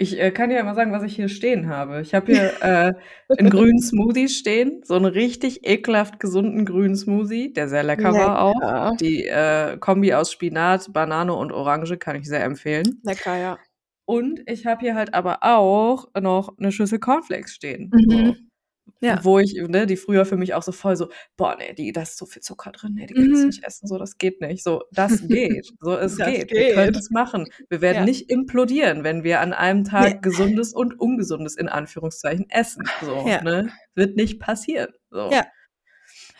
Speaker 2: Ich, äh, kann dir ja mal sagen, was ich hier stehen habe. Ich habe hier, äh, 'n grünen Smoothie stehen, so 'n richtig ekelhaft gesunden grünen Smoothie, der sehr lecker war auch.
Speaker 1: Lecker.
Speaker 2: Die, äh, Kombi aus Spinat, Banane und Orange kann ich sehr empfehlen.
Speaker 1: Lecker, ja.
Speaker 2: Und ich habe hier halt aber auch noch 'ne Schüssel Cornflakes stehen, so.
Speaker 1: Ja.
Speaker 2: Wo ich ne, die früher für mich auch so voll so: „Boah, ne, die da ist so viel Zucker drin, ne, die kannst du
Speaker 1: Mhm.
Speaker 2: nicht essen, so, das geht nicht.“ So, das geht. So, es
Speaker 1: Das
Speaker 2: geht. Wir können
Speaker 1: geht.
Speaker 2: es machen. Wir werden
Speaker 1: Ja.
Speaker 2: nicht implodieren, wenn wir an einem
Speaker 1: Ne.
Speaker 2: Tag Gesundes und Ungesundes in Anführungszeichen essen, so,
Speaker 1: Ja.
Speaker 2: ne? Wird nicht passieren, so.
Speaker 1: Ja.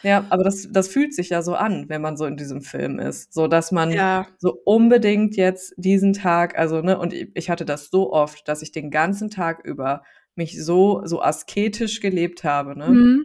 Speaker 2: Ja, aber das das fühlt sich ja so an, wenn man so in diesem Film ist, so dass man
Speaker 1: Ja.
Speaker 2: so unbedingt jetzt diesen Tag also, ne und ich hatte das so oft, dass ich den ganzen Tag über mich so so asketisch gelebt habe, ne?
Speaker 1: Mhm.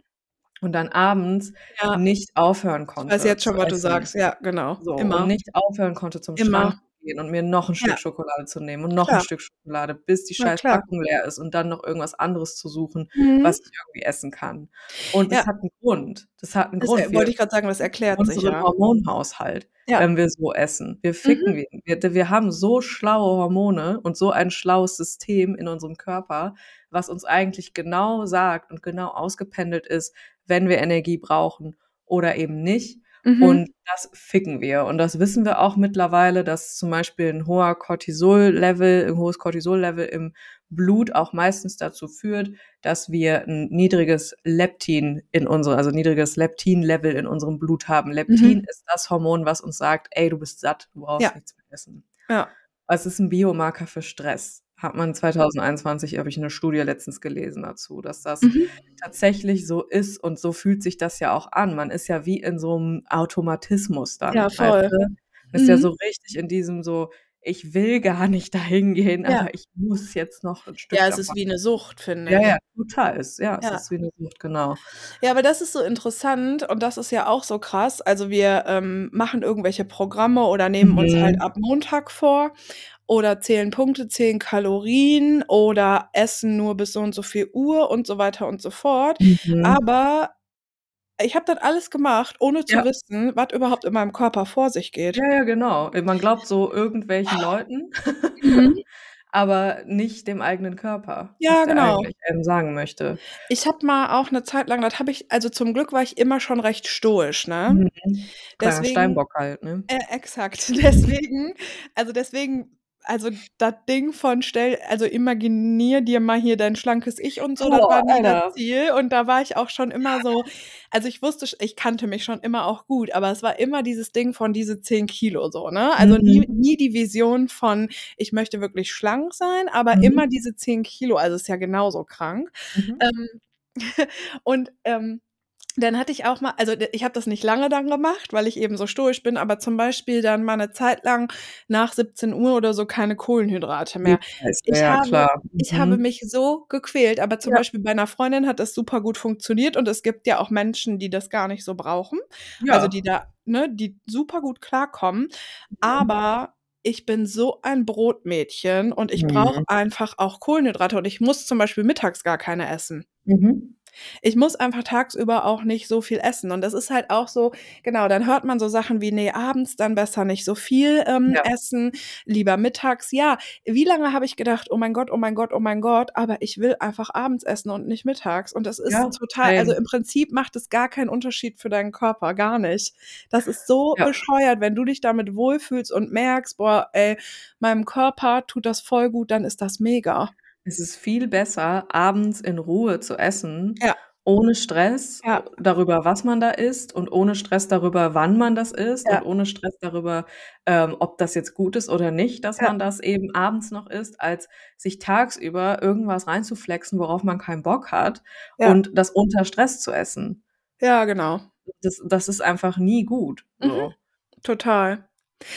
Speaker 2: Und dann abends
Speaker 1: Ja.
Speaker 2: nicht aufhören
Speaker 1: Ich
Speaker 2: konnte
Speaker 1: weiß jetzt schon, was du sagst. Ja, genau.
Speaker 2: So,
Speaker 1: Immer.
Speaker 2: und nicht aufhören konnte, zum
Speaker 1: Immer.
Speaker 2: Schrank gehen und mir noch 'n Stück
Speaker 1: Ja.
Speaker 2: Schokolade zu nehmen und noch
Speaker 1: Klar.
Speaker 2: Stück Schokolade, bis die scheiß. Packung leer ist und dann noch irgendwas anderes zu suchen,
Speaker 1: Mhm.
Speaker 2: was ich irgendwie essen kann. Und
Speaker 1: Ja.
Speaker 2: das hat 'n Grund. Das hat 'n
Speaker 1: Das,
Speaker 2: Grund.
Speaker 1: wollte ich grad sagen, das erklärt sich,
Speaker 2: unseren
Speaker 1: ja.
Speaker 2: Hormonhaushalt,
Speaker 1: Ja.
Speaker 2: wenn wir so essen. Wir ficken
Speaker 1: Mhm.
Speaker 2: wir wir haben so schlaue Hormone und so ein schlaues System in unserem Körper, was uns eigentlich genau sagt und genau ausgependelt ist, wenn wir Energie brauchen oder eben nicht.
Speaker 1: Mhm.
Speaker 2: Und das ficken wir. Und das wissen wir auch mittlerweile, dass zum Beispiel 'n hoher Cortisol-Level 'n hohes Cortisol-Level im Blut auch meistens dazu führt, dass wir 'n niedriges Leptin in unsere also niedriges Leptin-Level in unserem Blut haben. Leptin
Speaker 1: Mhm.
Speaker 2: ist das Hormon, was uns sagt: „Ey, du bist satt, du brauchst
Speaker 1: Ja.
Speaker 2: nichts mehr essen.“
Speaker 1: Ja.
Speaker 2: Es ist 'n Biomarker für Stress. Hat man 2021 habe ich 'ne Studie letztens gelesen dazu, dass das
Speaker 1: Mhm.
Speaker 2: tatsächlich so ist und so fühlt sich das ja auch an. Man ist ja wie in so 'nem Automatismus dann,
Speaker 1: Ja,
Speaker 2: weißt
Speaker 1: voll.
Speaker 2: du? Man ist ja
Speaker 1: Mhm.
Speaker 2: so richtig in diesem so ich will gar nicht dahin gehen,
Speaker 1: Ja.
Speaker 2: aber ich muss jetzt noch 'n Stück
Speaker 1: Ja, es ist wie 'ne Sucht, finde
Speaker 2: Ja,
Speaker 1: ich.
Speaker 2: ja, total. Es ja, es
Speaker 1: Ja.
Speaker 2: ist wie 'ne Sucht, genau.
Speaker 1: Ja, aber das ist so interessant und das ist ja auch so krass. Also, wir, ähm, machen irgendwelche Programme oder nehmen uns halt
Speaker 2: Mhm.
Speaker 1: ab Montag vor oder zählen Punkte, zählen Kalorien oder essen nur bis so und so viel Uhr und so weiter und so fort.
Speaker 2: Mhm.
Speaker 1: Aber ich habe das alles gemacht, ohne zu
Speaker 2: Ja.
Speaker 1: wissen, was überhaupt in meinem Körper vor sich geht.
Speaker 2: Ja, ja, genau. Man glaubt so irgendwelchen Leuten,
Speaker 1: Mhm.
Speaker 2: aber nicht dem eigenen Körper,
Speaker 1: Ja, genau.
Speaker 2: eigentlich einem sagen möchte.
Speaker 1: Ich habe mal auch 'ne Zeit lang das habe ich also, zum Glück war ich immer schon recht stoisch, ne?
Speaker 2: Mhm.
Speaker 1: Deswegen
Speaker 2: Steinbock halt, ne?
Speaker 1: äh, exakt. Deswegen also, deswegen also, das Ding von stell also, imaginier dir mal hier dein schlankes Ich und so, das
Speaker 2: Boah,
Speaker 1: war nie das
Speaker 2: Alter.
Speaker 1: Ziel und da war ich auch schon immer so also, ich wusste ich kannte mich schon immer auch gut, aber es war immer dieses Ding von diese 10 Kilo so, ne? Also, nie
Speaker 2: Mhm.
Speaker 1: nie die Vision von, ich möchte wirklich schlank sein, aber
Speaker 2: Mhm.
Speaker 1: immer diese 10 Kilo, also, ist ja genauso krank.
Speaker 2: Mhm.
Speaker 1: Ähm, und, ähm, dann hatte ich auch mal also, ich habe das nicht lange dann gemacht, weil ich eben so stoisch bin, aber zum Beispiel dann mal 'ne Zeit lang nach 17:00 oder so keine Kohlenhydrate mehr. Ich
Speaker 2: ja
Speaker 1: habe
Speaker 2: klar.
Speaker 1: ich habe
Speaker 2: Mhm.
Speaker 1: mich so gequält, aber zum
Speaker 2: Ja.
Speaker 1: Beispiel bei 'ner Freundin hat das super gut funktioniert und es gibt ja auch Menschen, die das gar nicht so brauchen. Also, die
Speaker 2: Ja.
Speaker 1: da ne, die super gut klarkommen. Aber ich bin so ein Brotmädchen und ich brauche
Speaker 2: Mhm.
Speaker 1: einfach auch Kohlenhydrate und ich muss zum Beispiel mittags gar keine essen.
Speaker 2: Mhm.
Speaker 1: Ich muss einfach tagsüber auch nicht so viel essen und das ist halt auch so genau, dann hört man so Sachen wie: „Ne, abends dann besser nicht so viel, ähm,
Speaker 2: Ja.
Speaker 1: essen, lieber mittags.“ Ja, wie lange habe ich gedacht: „Oh mein Gott, oh mein Gott, oh mein Gott“, aber ich will einfach abends essen und nicht mittags und das ist
Speaker 2: Ja,
Speaker 1: total also,
Speaker 2: same.
Speaker 1: im Prinzip macht es gar keinen Unterschied für deinen Körper, gar nicht. Das ist so
Speaker 2: Ja.
Speaker 1: bescheuert, wenn du dich damit wohlfühlst und merkst: „Boah, ey, meinem Körper tut das voll gut“, dann ist das mega.
Speaker 2: Es ist viel besser, abends in Ruhe zu essen,
Speaker 1: Ja.
Speaker 2: ohne Stress
Speaker 1: Ja.
Speaker 2: darüber, was man da isst und ohne Stress darüber, wann man das isst
Speaker 1: Ja.
Speaker 2: und ohne Stress darüber, ähm, ob das jetzt gut ist oder nicht, dass
Speaker 1: Ja.
Speaker 2: man das eben abends noch isst, als sich tagsüber irgendwas reinzuflexen, worauf man keinen Bock hat
Speaker 1: Ja.
Speaker 2: und das unter Stress zu essen.
Speaker 1: Ja, genau.
Speaker 2: Das das ist einfach nie gut,
Speaker 1: Mhm.
Speaker 2: so.
Speaker 1: Total.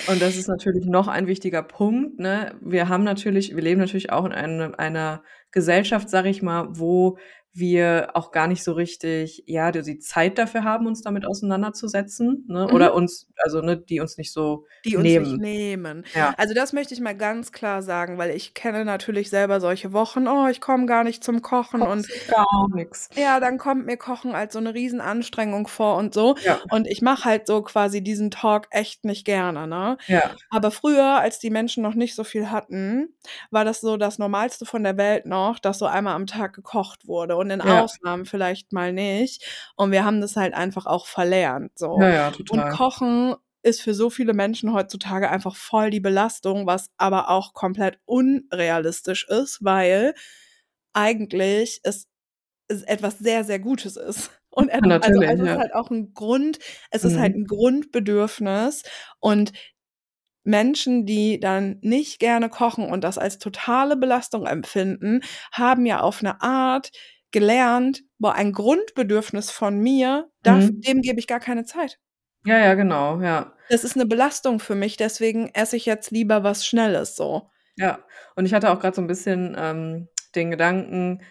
Speaker 2: Und das ist natürlich noch ein wichtiger Punkt, ne? Wir haben natürlich wir leben natürlich auch in einem einer Gesellschaft, sage ich mal, wo wir auch gar nicht so richtig, ja, die Zeit dafür haben, uns damit auseinanderzusetzen, ne?
Speaker 1: Mhm.
Speaker 2: Oder uns also, ne, die uns nicht so
Speaker 1: Die uns nicht
Speaker 2: nehmen.
Speaker 1: nehmen.
Speaker 2: Ja.
Speaker 1: Also, das möchte ich mal ganz klar sagen, weil ich kenne natürlich selber solche Wochen: „Oh, ich komme gar nicht zum Kochen“ und
Speaker 2: Kochst du gar nix.
Speaker 1: ja, dann kommt mir Kochen als so 'ne Riesenanstrengung vor und so.
Speaker 2: Ja.
Speaker 1: Und ich mache halt so quasi diesen Talk echt nicht gerne, ne?
Speaker 2: Ja.
Speaker 1: Aber früher, als die Menschen noch nicht so viel hatten, war das so das Normalste von der Welt noch, dass so einmal am Tag gekocht wurde und in
Speaker 2: Ja.
Speaker 1: Ausnahmen vielleicht mal nicht. Und wir haben das halt einfach auch verlernt, so.
Speaker 2: Ja, ja,
Speaker 1: Und. Kochen ist für so viele Menschen heutzutage einfach voll die Belastung, was aber auch komplett unrealistisch ist, weil eigentlich es es etwas sehr, sehr Gutes ist. Und et also
Speaker 2: Natürlich,
Speaker 1: also, es ist
Speaker 2: ja.
Speaker 1: halt auch 'n Grund es ist halt
Speaker 2: Mhm.
Speaker 1: 'n Grundbedürfnis und Menschen, die dann nicht gerne kochen und das als totale Belastung empfinden, haben ja auf 'ne Art gelernt: „Boah, ein Grundbedürfnis von mir, daf
Speaker 2: Mhm.
Speaker 1: dem gebe ich gar keine Zeit.“
Speaker 2: Ja, ja, genau, ja.
Speaker 1: Das ist 'ne Belastung für mich, deswegen esse ich jetzt lieber was Schnelles so.
Speaker 2: Ja. Und ich hatte auch grad so 'n bisschen, ähm, den Gedanken,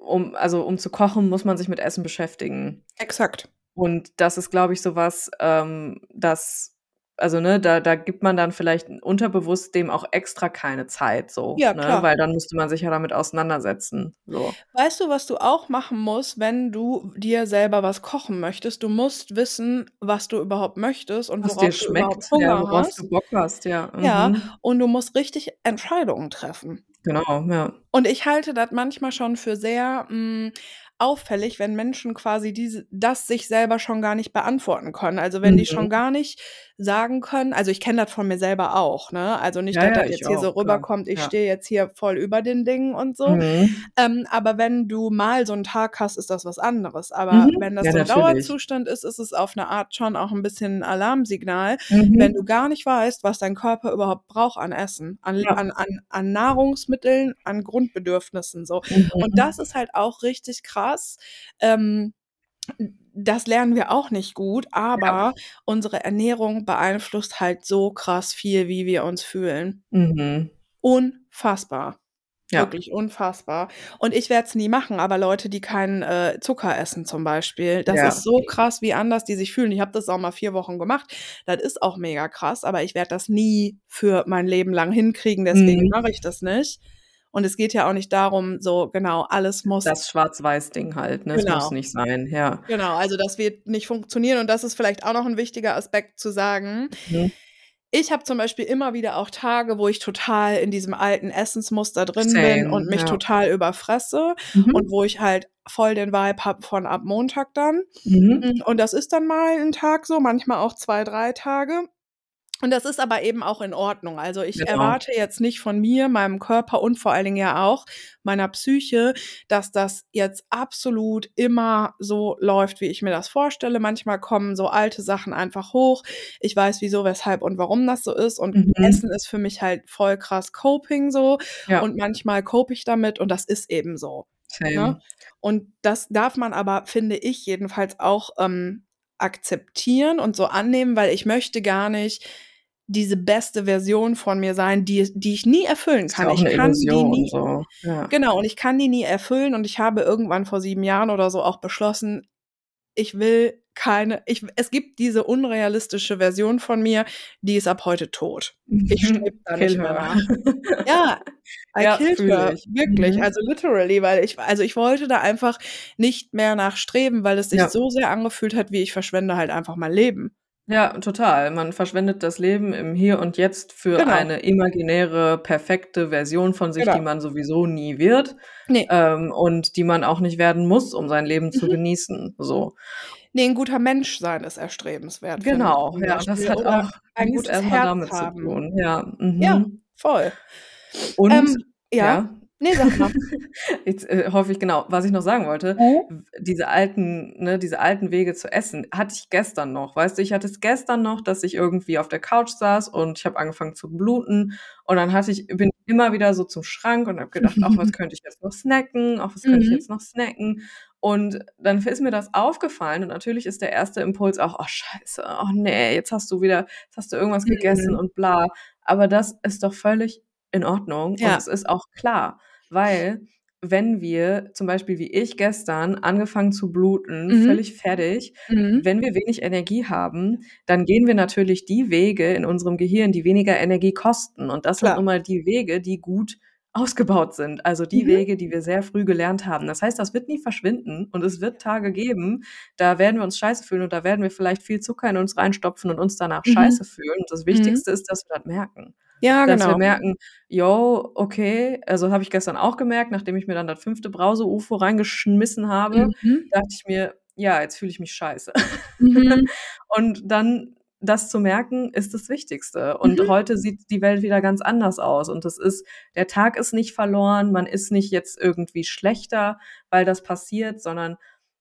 Speaker 2: um also, um zu kochen, muss man sich mit Essen beschäftigen.
Speaker 1: Exakt.
Speaker 2: Und das ist, glaube ich, so was, ähm, das also, ne, da da gibt man dann vielleicht unterbewusst dem auch extra keine Zeit so,
Speaker 1: Ja,
Speaker 2: ne?
Speaker 1: klar.
Speaker 2: Weil dann müsste man sich ja damit auseinandersetzen, so.
Speaker 1: Weißt du, was du auch machen musst, wenn du dir selber was kochen möchtest? Du musst wissen, was du überhaupt möchtest und
Speaker 2: Was dir
Speaker 1: worauf du überhaupt
Speaker 2: schmeckt, ja,
Speaker 1: Hunger
Speaker 2: worauf
Speaker 1: hast.
Speaker 2: du Bock hast, ja.
Speaker 1: Ja,
Speaker 2: Mhm.
Speaker 1: und du musst richtig Entscheidungen treffen.
Speaker 2: Genau, ja.
Speaker 1: Und ich halte das manchmal schon für sehr, hm, auffällig, wenn Menschen quasi diese das sich selber schon gar nicht beantworten können. Also, wenn die
Speaker 2: Mhm.
Speaker 1: schon gar nicht sagen können also, ich kenne das von mir selber auch, ne? Also, nicht,
Speaker 2: Ja,
Speaker 1: dass
Speaker 2: ja,
Speaker 1: das jetzt hier so
Speaker 2: auch, klar,
Speaker 1: rüberkommt, ich
Speaker 2: ja.
Speaker 1: stehe jetzt hier voll über den Dingen und so.
Speaker 2: Mhm.
Speaker 1: Ähm, aber wenn du mal so 'n Tag hast, ist das was anderes. Aber
Speaker 2: Mhm.
Speaker 1: wenn das so 'n
Speaker 2: natürlich.
Speaker 1: Dauerzustand ist, ist es auf 'ne Art schon auch 'n bisschen 'n Alarmsignal,
Speaker 2: Mhm.
Speaker 1: wenn du gar nicht weißt, was dein Körper überhaupt braucht an Essen, an an an an Nahrungsmitteln, an Grundbedürfnissen so. Und
Speaker 2: Mhm.
Speaker 1: das ist halt auch richtig krass, ähm, das lernen wir auch nicht gut, aber
Speaker 2: Ja.
Speaker 1: unsere Ernährung beeinflusst halt so krass viel, wie wir uns fühlen.
Speaker 2: Mhm.
Speaker 1: Unfassbar.
Speaker 2: Ja.
Speaker 1: Wirklich unfassbar. Und ich werde es nie machen, aber Leute, die keinen äh, Zucker essen zum Beispiel, das
Speaker 2: Ja.
Speaker 1: ist so krass, wie anders die sich fühlen. Ich habe das auch mal vier Wochen gemacht. Das ist auch mega krass, aber ich werde das nie für mein Leben lang hinkriegen, deswegen
Speaker 2: Mhm.
Speaker 1: mache ich das nicht. Und es geht ja auch nicht darum, so genau, alles muss
Speaker 2: Das Schwarz-Weiß-Ding halt, ne? Es muss
Speaker 1: Genau.
Speaker 2: nicht sein, ja.
Speaker 1: Genau, also das wird nicht funktionieren und das ist vielleicht auch noch ein wichtiger Aspekt zu sagen.
Speaker 2: Mhm.
Speaker 1: Ich habe zum Beispiel immer wieder auch Tage, wo ich total in diesem alten Essensmuster drin bin
Speaker 2: Same,
Speaker 1: und mich
Speaker 2: ja.
Speaker 1: total überfresse
Speaker 2: Mhm.
Speaker 1: und wo ich halt voll den Vibe habe von ab Montag dann.
Speaker 2: Mhm.
Speaker 1: Und das ist dann mal ein Tag so, manchmal auch zwei, drei Tage. Und das ist aber eben auch in Ordnung. Also ich
Speaker 2: Genau.
Speaker 1: erwarte jetzt nicht von mir, meinem Körper und vor allen Dingen ja auch meiner Psyche, dass das jetzt absolut immer so läuft, wie ich mir das vorstelle. Manchmal kommen so alte Sachen einfach hoch. Ich weiß wieso, weshalb und warum das so ist. Und
Speaker 2: Mhm.
Speaker 1: Essen ist für mich halt voll krass Coping so.
Speaker 2: Ja.
Speaker 1: Und manchmal cope ich damit und das ist eben so. Ne? Und das darf man aber, finde ich, jedenfalls auch ähm, akzeptieren und so annehmen, weil ich möchte gar nicht diese beste Version von mir sein, die, die ich nie erfüllen kann. Ich kann die
Speaker 2: Illusion
Speaker 1: nie,
Speaker 2: so. Ja.
Speaker 1: genau, und ich kann die nie erfüllen und ich habe irgendwann vor sieben Jahren oder so auch beschlossen, ich will keine, ich, es gibt diese unrealistische Version von mir, die ist ab heute tot. Ich strebe da nicht mehr nach. Ja, I
Speaker 2: Ja,
Speaker 1: killed her.
Speaker 2: ich.
Speaker 1: Wirklich.
Speaker 2: Mhm.
Speaker 1: Also literally, weil ich, also ich wollte da einfach nicht mehr nachstreben, weil es sich
Speaker 2: Ja.
Speaker 1: so sehr angefühlt hat, wie ich verschwende halt einfach mein Leben.
Speaker 2: Ja, total. Man verschwendet das Leben im Hier und Jetzt für
Speaker 1: Genau.
Speaker 2: eine imaginäre, perfekte Version von sich,
Speaker 1: Genau.
Speaker 2: die man sowieso nie wird,
Speaker 1: Nee.
Speaker 2: ähm, und die man auch nicht werden muss, um sein Leben zu
Speaker 1: Mhm.
Speaker 2: genießen, so.
Speaker 1: Nee, ein guter Mensch sein ist erstrebenswert. finde ich
Speaker 2: Genau,
Speaker 1: zum
Speaker 2: ja, das
Speaker 1: Beispiel.
Speaker 2: hat
Speaker 1: Oder
Speaker 2: auch
Speaker 1: ein
Speaker 2: mies
Speaker 1: gutes
Speaker 2: erst mal
Speaker 1: Herz
Speaker 2: damit zu
Speaker 1: haben.
Speaker 2: tun, ja, mhm.
Speaker 1: Ja, voll.
Speaker 2: Und
Speaker 1: Ähm, ja.
Speaker 2: ja.
Speaker 1: Nee, sag mal.
Speaker 2: Jetzt äh, hoffe ich genau, was ich noch sagen wollte,
Speaker 1: Mhm.
Speaker 2: diese alten ne, diese alten Wege zu essen, hatte ich gestern noch. Weißt du, ich hatte es gestern noch, dass ich irgendwie auf der Couch saß und ich habe angefangen zu bluten und dann hatte ich bin immer wieder so zum Schrank und habe gedacht: „Ach, was könnte ich jetzt noch snacken? Ach, was könnte ich
Speaker 1: Mhm.
Speaker 2: jetzt noch snacken?“ Und dann ist mir das aufgefallen und natürlich ist der erste Impuls auch: „Oh scheiße, oh ne, jetzt hast du wieder jetzt hast du irgendwas gegessen
Speaker 1: Mhm.
Speaker 2: und bla.“ Aber das ist doch völlig in Ordnung und
Speaker 1: Ja.
Speaker 2: es ist auch klar, weil wenn wir zum Beispiel wie ich gestern angefangen zu bluten,
Speaker 1: Mhm.
Speaker 2: völlig fertig,
Speaker 1: Mhm.
Speaker 2: wenn wir wenig Energie haben, dann gehen wir natürlich die Wege in unserem Gehirn, die weniger Energie kosten. Und das sind
Speaker 1: Klar.
Speaker 2: nun mal die Wege, die gut ausgebaut sind. Also die
Speaker 1: Mhm.
Speaker 2: Wege, die wir sehr früh gelernt haben. Das heißt, das wird nie verschwinden und es wird Tage geben, da werden wir uns scheiße fühlen und da werden wir vielleicht viel Zucker in uns reinstopfen und uns danach
Speaker 1: Mhm.
Speaker 2: scheiße fühlen. Und das
Speaker 1: Mhm.
Speaker 2: Wichtigste ist, dass wir das merken.
Speaker 1: Ja,
Speaker 2: Dass wir
Speaker 1: genau.
Speaker 2: merken: „Jo, okay“ also, habe ich gestern auch gemerkt, nachdem ich mir dann das 5. Brause-UFO reingeschmissen habe,
Speaker 1: Mhm.
Speaker 2: dachte ich mir: „Ja, jetzt fühle ich mich scheiße.“
Speaker 1: Mhm.
Speaker 2: Und dann das zu merken, ist das Wichtigste. Und
Speaker 1: Mhm.
Speaker 2: heute sieht die Welt wieder ganz anders aus. Und das ist der Tag ist nicht verloren, man ist nicht jetzt irgendwie schlechter, weil das passiert, sondern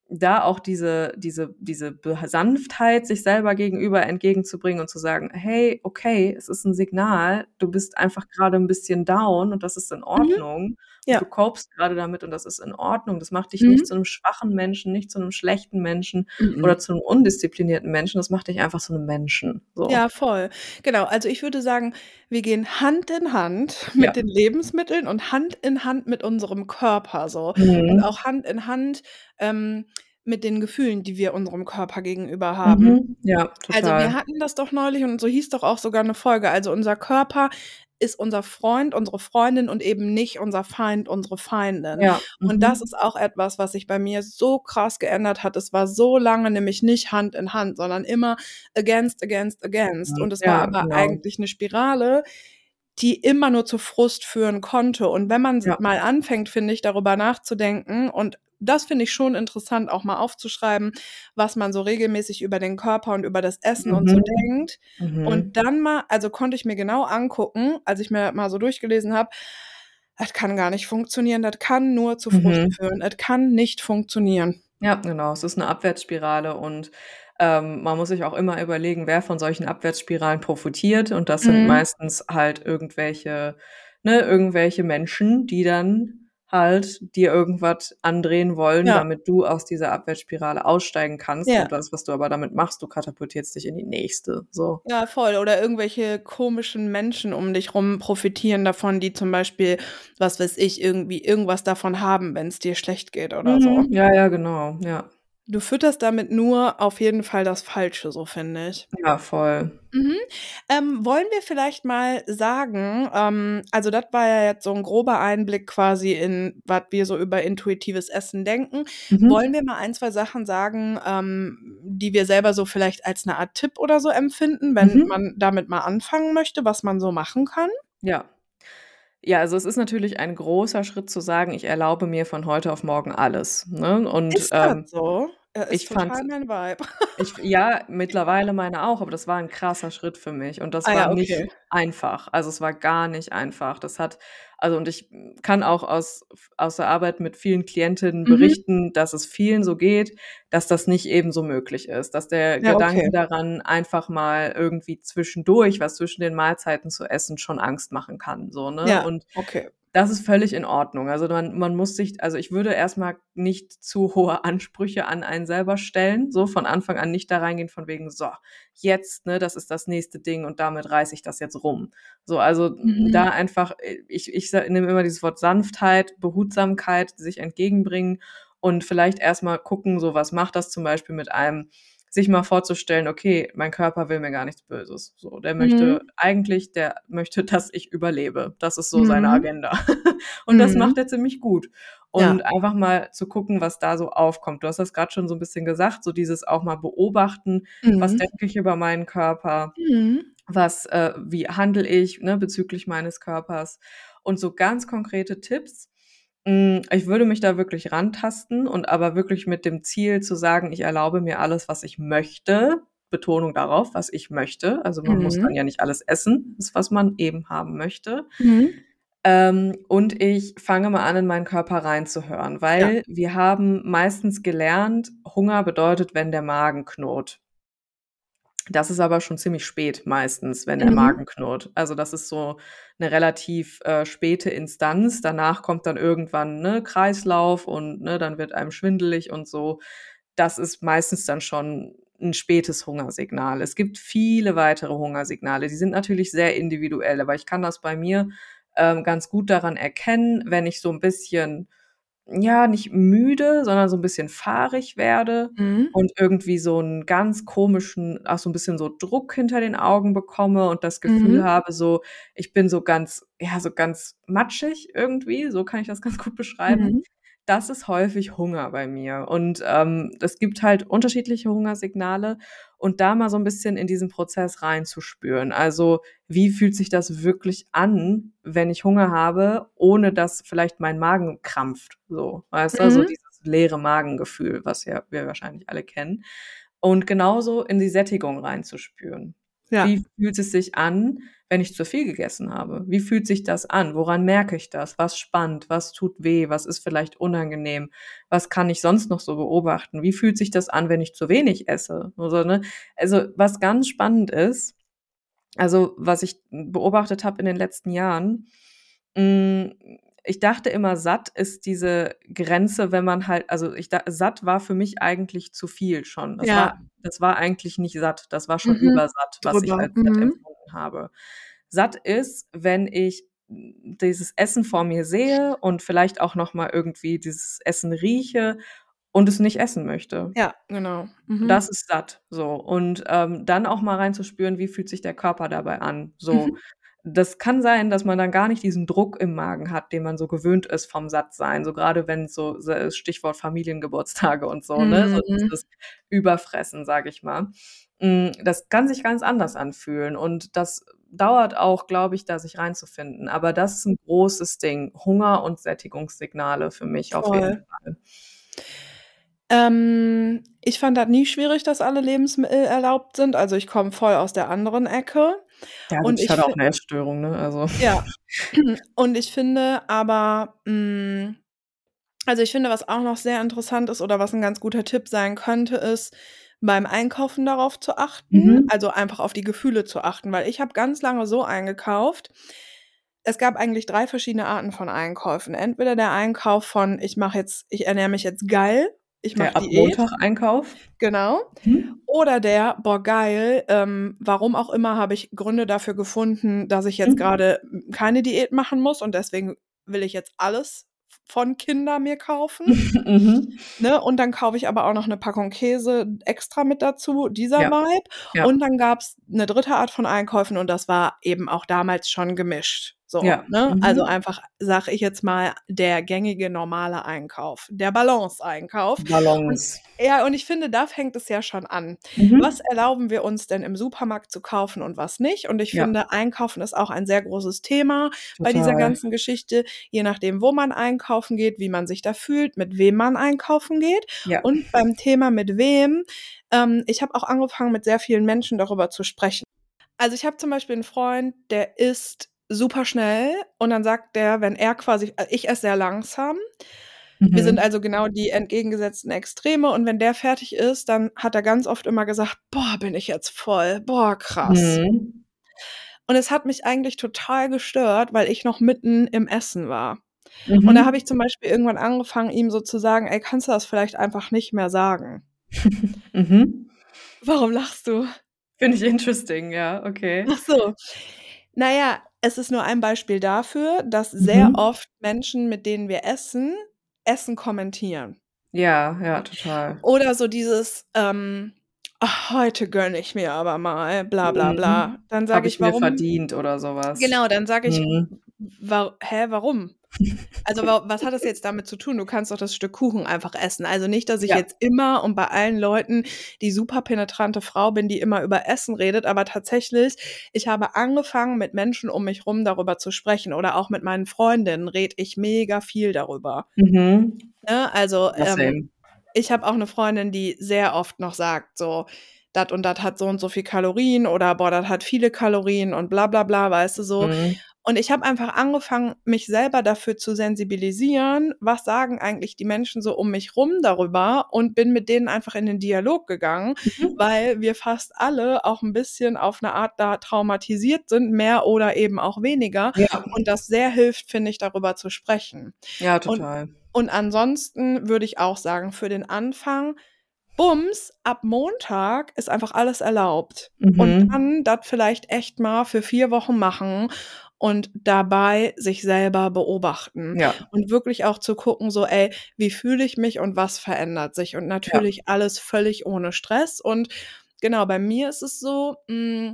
Speaker 2: da auch diese diese diese Sanftheit sich selber gegenüber entgegenzubringen und zu sagen: „Hey, okay, es ist 'n Signal. Du bist einfach grade 'n bisschen down und das ist in
Speaker 1: Mhm. Ja.
Speaker 2: Und du copest grade damit und das ist in Ordnung. Das macht dich
Speaker 1: Mhm.
Speaker 2: nicht zu 'nem schwachen Menschen, nicht zu 'nem schlechten Menschen
Speaker 1: Mhm.
Speaker 2: oder zu 'nem undisziplinierten Menschen. Das macht dich einfach zu 'nem Menschen.“ So.
Speaker 1: Ja, voll. Genau, also ich würde sagen, wir gehen Hand in Hand
Speaker 2: Ja.
Speaker 1: mit den Lebensmitteln und Hand in Hand mit unserem Körper so. Und
Speaker 2: Mhm.
Speaker 1: auch Hand in Hand, ähm, mit den Gefühlen, die wir unserem Körper gegenüber haben.
Speaker 2: Mhm. Ja,
Speaker 1: Also, wir
Speaker 2: total.
Speaker 1: hatten das doch neulich und so hieß doch auch sogar 'ne Folge. Also, unser Körper ist unser Freund, unsere Freundin und eben nicht unser Feind, unsere Feindin.
Speaker 2: Ja.
Speaker 1: Und das
Speaker 2: Mhm.
Speaker 1: ist auch etwas, was sich bei mir so krass geändert hat. Es war so lange nämlich nicht Hand in Hand, sondern immer against, against, against. Und es war
Speaker 2: Ja,
Speaker 1: aber
Speaker 2: genau.
Speaker 1: eigentlich 'ne Spirale, die immer nur zu Frust führen konnte. Und wenn man
Speaker 2: Ja.
Speaker 1: mal anfängt, finde ich, darüber nachzudenken und das finde ich schon interessant, auch mal aufzuschreiben, was man so regelmäßig über den Körper und über das Essen und so
Speaker 2: Mhm.
Speaker 1: denkt.
Speaker 2: Mhm.
Speaker 1: Und dann mal also, konnte ich mir genau angucken, als ich mir das mal so durchgelesen habe, das kann gar nicht funktionieren. Das kann nur zu Frust
Speaker 2: Mhm.
Speaker 1: führen. Es kann nicht funktionieren.
Speaker 2: Ja, genau. Es ist 'ne Abwärtsspirale und, ähm, man muss sich auch immer überlegen, wer von solchen Abwärtsspiralen profitiert. Und das sind
Speaker 1: Mhm.
Speaker 2: meistens halt irgendwelche ne, irgendwelche Menschen, die dann halt dir irgendwas andrehen wollen,
Speaker 1: Ja.
Speaker 2: damit du aus dieser Abwärtsspirale aussteigen kannst.
Speaker 1: Ja.
Speaker 2: Und das, was du aber damit machst, du katapultierst dich in die nächste. So.
Speaker 1: Ja, voll. Oder irgendwelche komischen Menschen um dich rum profitieren davon, die zum Beispiel, was weiß ich, irgendwie irgendwas davon haben, wenn es dir schlecht geht oder so.
Speaker 2: Mhm. Ja, ja, genau. Ja.
Speaker 1: Du fütterst damit nur auf jeden Fall das Falsche, so finde ich.
Speaker 2: Ja, voll.
Speaker 1: Mhm. Ähm, wollen wir vielleicht mal sagen, ähm, also das war ja jetzt so ein grober Einblick quasi in, was wir so über intuitives Essen denken.
Speaker 2: Mhm.
Speaker 1: Wollen wir mal ein, zwei Sachen sagen, ähm, die wir selber so vielleicht als eine Art Tipp oder so empfinden, wenn
Speaker 2: Mhm.
Speaker 1: man damit mal anfangen möchte, was man so machen kann?
Speaker 2: Ja. Ja, also es ist natürlich ein großer Schritt zu sagen, ich erlaube mir von heute auf morgen alles. Ne? Und
Speaker 1: Ist das
Speaker 2: ähm,
Speaker 1: so? Äh,
Speaker 2: ich
Speaker 1: ist total
Speaker 2: fand,
Speaker 1: mein Vibe.
Speaker 2: ich, ja, mittlerweile meine auch, aber das war ein krasser Schritt für mich und das
Speaker 1: Ah ja,
Speaker 2: war nicht
Speaker 1: okay.
Speaker 2: einfach. Also es war gar nicht einfach. Das hat, also und ich kann auch aus, aus der Arbeit mit vielen Klientinnen
Speaker 1: Mhm.
Speaker 2: berichten, dass es vielen so geht, dass das nicht eben so möglich ist. Dass der
Speaker 1: Ja,
Speaker 2: Gedanke
Speaker 1: okay.
Speaker 2: daran, einfach mal irgendwie zwischendurch was zwischen den Mahlzeiten zu essen, schon Angst machen kann. So, ne?
Speaker 1: Ja,
Speaker 2: Und
Speaker 1: okay.
Speaker 2: Das ist völlig in Ordnung. Also man, man muss sich, also ich würde erstmal nicht zu hohe Ansprüche an einen selber stellen, so von Anfang an nicht da reingehen von wegen, so, jetzt, ne, das ist das nächste Ding und damit reiße ich das jetzt rum. So, also
Speaker 1: Mhm.
Speaker 2: da einfach, ich, ich nehme immer dieses Wort Sanftheit, Behutsamkeit, sich entgegenbringen und vielleicht erstmal gucken, so was macht das zum Beispiel mit einem, sich mal vorzustellen, okay, mein Körper will mir gar nichts Böses. So, der möchte
Speaker 1: Mhm.
Speaker 2: eigentlich, der möchte, dass ich überlebe. Das ist so seine
Speaker 1: Mhm.
Speaker 2: Agenda. Und das
Speaker 1: Mhm.
Speaker 2: macht er ziemlich gut.
Speaker 1: Ja.
Speaker 2: Und einfach mal zu gucken, was da so aufkommt. Du hast das gerade schon so ein bisschen gesagt, so dieses auch mal beobachten, was
Speaker 1: Mhm.
Speaker 2: denke ich über meinen Körper,
Speaker 1: Mhm.
Speaker 2: was, äh, wie handle ich ne, bezüglich meines Körpers und so ganz konkrete Tipps. Mm, Ich würde mich da wirklich rantasten und aber wirklich mit dem Ziel zu sagen, ich erlaube mir alles, was ich möchte. Betonung darauf, was ich möchte. Also man muss dann
Speaker 1: Mhm.
Speaker 2: ja nicht alles essen, das, was man eben haben möchte.
Speaker 1: Mhm.
Speaker 2: Ähm, und ich fange mal an, in meinen Körper reinzuhören,
Speaker 1: Ja.
Speaker 2: weil wir haben meistens gelernt, Hunger bedeutet, wenn der Magen knurrt. Das ist aber schon ziemlich spät meistens, wenn der
Speaker 1: Mhm.
Speaker 2: Magen knurrt. Also das ist so eine relativ äh, späte Instanz. Danach kommt dann irgendwann ne, Kreislauf und ne, dann wird einem schwindelig und so. Das ist meistens dann schon ein spätes Hungersignal. Es gibt viele weitere Hungersignale. Die sind natürlich sehr individuell, aber ich kann das bei mir ähm, ganz gut daran erkennen, wenn ich so ein bisschen ja, nicht müde, sondern so ein bisschen fahrig werde
Speaker 1: Mhm.
Speaker 2: und irgendwie so einen ganz komischen auch so ein bisschen so Druck hinter den Augen bekomme und das Gefühl
Speaker 1: Mhm.
Speaker 2: habe, so ich bin so ganz ja, so ganz matschig irgendwie, so kann ich das ganz gut beschreiben.
Speaker 1: Mhm.
Speaker 2: Das ist häufig Hunger bei mir und, ähm, es gibt halt unterschiedliche Hungersignale und da mal so ein bisschen in diesen Prozess reinzuspüren. Also, wie fühlt sich das wirklich an, wenn ich Hunger habe, ohne dass vielleicht mein Magen krampft, so, weißt du? So
Speaker 1: Mhm.
Speaker 2: dieses leere Magengefühl, was ja wir wahrscheinlich alle kennen. Und genauso in die Sättigung reinzuspüren.
Speaker 1: Ja.
Speaker 2: Wie fühlt es sich an, wenn ich zu viel gegessen habe? Wie fühlt sich das an? Woran merke ich das? Was spannt? Was tut weh? Was ist vielleicht unangenehm? Was kann ich sonst noch so beobachten? Wie fühlt sich das an, wenn ich zu wenig esse? Also, ne? Also, was ganz spannend ist, also was ich beobachtet habe in den letzten Jahren, hm, ich dachte immer, satt ist diese Grenze, wenn man halt also ich da satt war für mich eigentlich zu viel schon. Das
Speaker 1: Ja.
Speaker 2: war das war eigentlich nicht satt, das war schon
Speaker 1: Mhm.
Speaker 2: übersatt, was ich
Speaker 1: Drüber.
Speaker 2: als satt
Speaker 1: Mhm.
Speaker 2: empfunden habe. Satt ist, wenn ich dieses Essen vor mir sehe und vielleicht auch noch mal irgendwie dieses Essen rieche und es nicht essen möchte.
Speaker 1: Ja, genau. Mhm.
Speaker 2: Das ist satt, so. Und, ähm, dann auch mal reinzuspüren, wie fühlt sich der Körper dabei an, so.
Speaker 1: Mhm.
Speaker 2: Das kann sein, dass man dann gar nicht diesen Druck im Magen hat, den man so gewöhnt ist vom Sattsein, so grade wenn's so se Stichwort Familiengeburtstage und so, ne, so
Speaker 1: Mhm.
Speaker 2: dieses Überfressen, sage ich mal. Hm, das kann sich ganz anders anfühlen und das dauert auch, glaube ich, da sich reinzufinden. Aber das ist 'n großes Ding. Hunger und Sättigungssignale für mich auf jeden
Speaker 1: Voll.
Speaker 2: Fall.
Speaker 1: Ähm, ich fand das nie schwierig, dass alle Lebensmittel erlaubt sind. Also, ich komme voll aus der anderen Ecke.
Speaker 2: Ja
Speaker 1: Und
Speaker 2: ich hatte auch
Speaker 1: fi
Speaker 2: 'ne Essstörung, ne, also
Speaker 1: Ja. Und ich finde aber, hm also, ich finde, was auch noch sehr interessant ist oder was 'n ganz guter Tipp sein könnte, ist, beim Einkaufen darauf zu achten,
Speaker 2: Mhm.
Speaker 1: also, einfach auf die Gefühle zu achten, weil ich habe ganz lange so eingekauft es gab eigentlich drei verschiedene Arten von Einkäufen. Entweder der Einkauf von, ich mache jetzt, ich ernähre mich jetzt geil, ich mache
Speaker 2: Der
Speaker 1: Diät.
Speaker 2: Ab-Montag-Einkauf.
Speaker 1: Genau.
Speaker 2: Mhm.
Speaker 1: Oder der, boah, geil, ähm, warum auch immer habe ich Gründe dafür gefunden, dass ich jetzt
Speaker 2: Mhm.
Speaker 1: gerade keine Diät machen muss und deswegen will ich jetzt alles von Kinder mir kaufen.
Speaker 2: Mhm.
Speaker 1: Ne? Und dann kaufe ich aber auch noch eine Packung Käse extra mit dazu, dieser
Speaker 2: Ja.
Speaker 1: Vibe.
Speaker 2: Ja.
Speaker 1: Und dann gab es eine dritte Art von Einkäufen und das war eben auch damals schon gemischt. So,
Speaker 2: Ja.
Speaker 1: ne?
Speaker 2: Mhm.
Speaker 1: Also einfach, sag ich jetzt mal, der gängige normale Einkauf, der Balance-Einkauf.
Speaker 2: Balance.
Speaker 1: Ja, und ich finde, da fängt es ja schon an.
Speaker 2: Mhm.
Speaker 1: Was erlauben wir uns denn im Supermarkt zu kaufen und was nicht? Und ich
Speaker 2: Ja.
Speaker 1: finde, Einkaufen ist auch ein sehr großes Thema bei dieser
Speaker 2: Total.
Speaker 1: ganzen Geschichte, je nachdem, wo man einkaufen geht, wie man sich da fühlt, mit wem man einkaufen geht.
Speaker 2: Ja.
Speaker 1: Und beim Thema mit wem, ähm, ich habe auch angefangen, mit sehr vielen Menschen darüber zu sprechen. Also ich habe zum Beispiel einen Freund, der isst super schnell und dann sagt der, wenn er quasi, äh, ich esse sehr langsam. Wir sind
Speaker 2: Mhm.
Speaker 1: also genau die entgegengesetzten Extreme und wenn der fertig ist, dann hat er ganz oft immer gesagt, boah, bin ich jetzt voll, boah, krass.
Speaker 2: Mhm.
Speaker 1: Und es hat mich eigentlich total gestört, weil ich noch mitten im Essen war. Und da
Speaker 2: Mhm.
Speaker 1: habe ich zum Beispiel irgendwann angefangen, ihm so zu sagen, ey, kannst du das vielleicht einfach nicht mehr sagen?
Speaker 2: Mhm.
Speaker 1: Warum lachst du?
Speaker 2: Finde ich interesting, ja, okay.
Speaker 1: Ach so. Naja, es ist nur ein Beispiel dafür, dass sehr
Speaker 2: Mhm.
Speaker 1: oft Menschen, mit denen wir essen, Essen kommentieren.
Speaker 2: Ja, ja, total.
Speaker 1: Oder so dieses, ähm, ach, heute gönne ich mir aber mal, bla bla bla.
Speaker 2: Mhm.
Speaker 1: Dann
Speaker 2: Habe
Speaker 1: sage
Speaker 2: ich
Speaker 1: ich,
Speaker 2: mir
Speaker 1: warum?
Speaker 2: verdient oder sowas.
Speaker 1: Genau, dann sage ich,
Speaker 2: Mhm.
Speaker 1: wa hä, warum? Also wa was hat das jetzt damit zu tun? Du kannst doch das Stück Kuchen einfach essen. Also nicht, dass ich
Speaker 2: Ja.
Speaker 1: jetzt immer und bei allen Leuten die super penetrante Frau bin, die immer über Essen redet, aber tatsächlich, ich habe angefangen, mit Menschen um mich rum darüber zu sprechen oder auch mit meinen Freundinnen rede ich mega viel darüber.
Speaker 2: Mhm.
Speaker 1: Ne? Also ähm, ich habe auch eine Freundin, die sehr oft noch sagt, so, das und das hat so und so viel Kalorien oder boah, das hat viele Kalorien und bla bla bla, weißt du so.
Speaker 2: Mhm.
Speaker 1: Und ich habe einfach angefangen, mich selber dafür zu sensibilisieren, was sagen eigentlich die Menschen so um mich rum darüber und bin mit denen einfach in den Dialog gegangen,
Speaker 2: Mhm.
Speaker 1: weil wir fast alle auch ein bisschen auf eine Art da traumatisiert sind, mehr oder eben auch weniger.
Speaker 2: Ja.
Speaker 1: Und das sehr hilft, finde ich, darüber zu sprechen.
Speaker 2: Ja,
Speaker 1: Und,
Speaker 2: total.
Speaker 1: und ansonsten würde ich auch sagen, für den Anfang, Bums, ab Montag ist einfach alles erlaubt. Und
Speaker 2: Mhm.
Speaker 1: dann das vielleicht echt mal für vier Wochen machen und dabei sich selber beobachten.
Speaker 2: Ja.
Speaker 1: Und wirklich auch zu gucken, so, ey, wie fühle ich mich und was verändert sich? Und
Speaker 2: Ja.
Speaker 1: natürlich alles völlig ohne Stress. Und genau, bei mir ist es so, mh,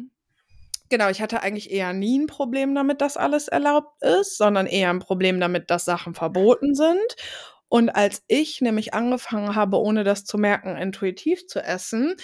Speaker 1: genau, ich hatte eigentlich eher nie ein Problem damit, dass alles erlaubt ist, sondern eher ein Problem damit, dass Sachen verboten sind. Und als ich nämlich angefangen habe, ohne das zu merken, intuitiv zu essen,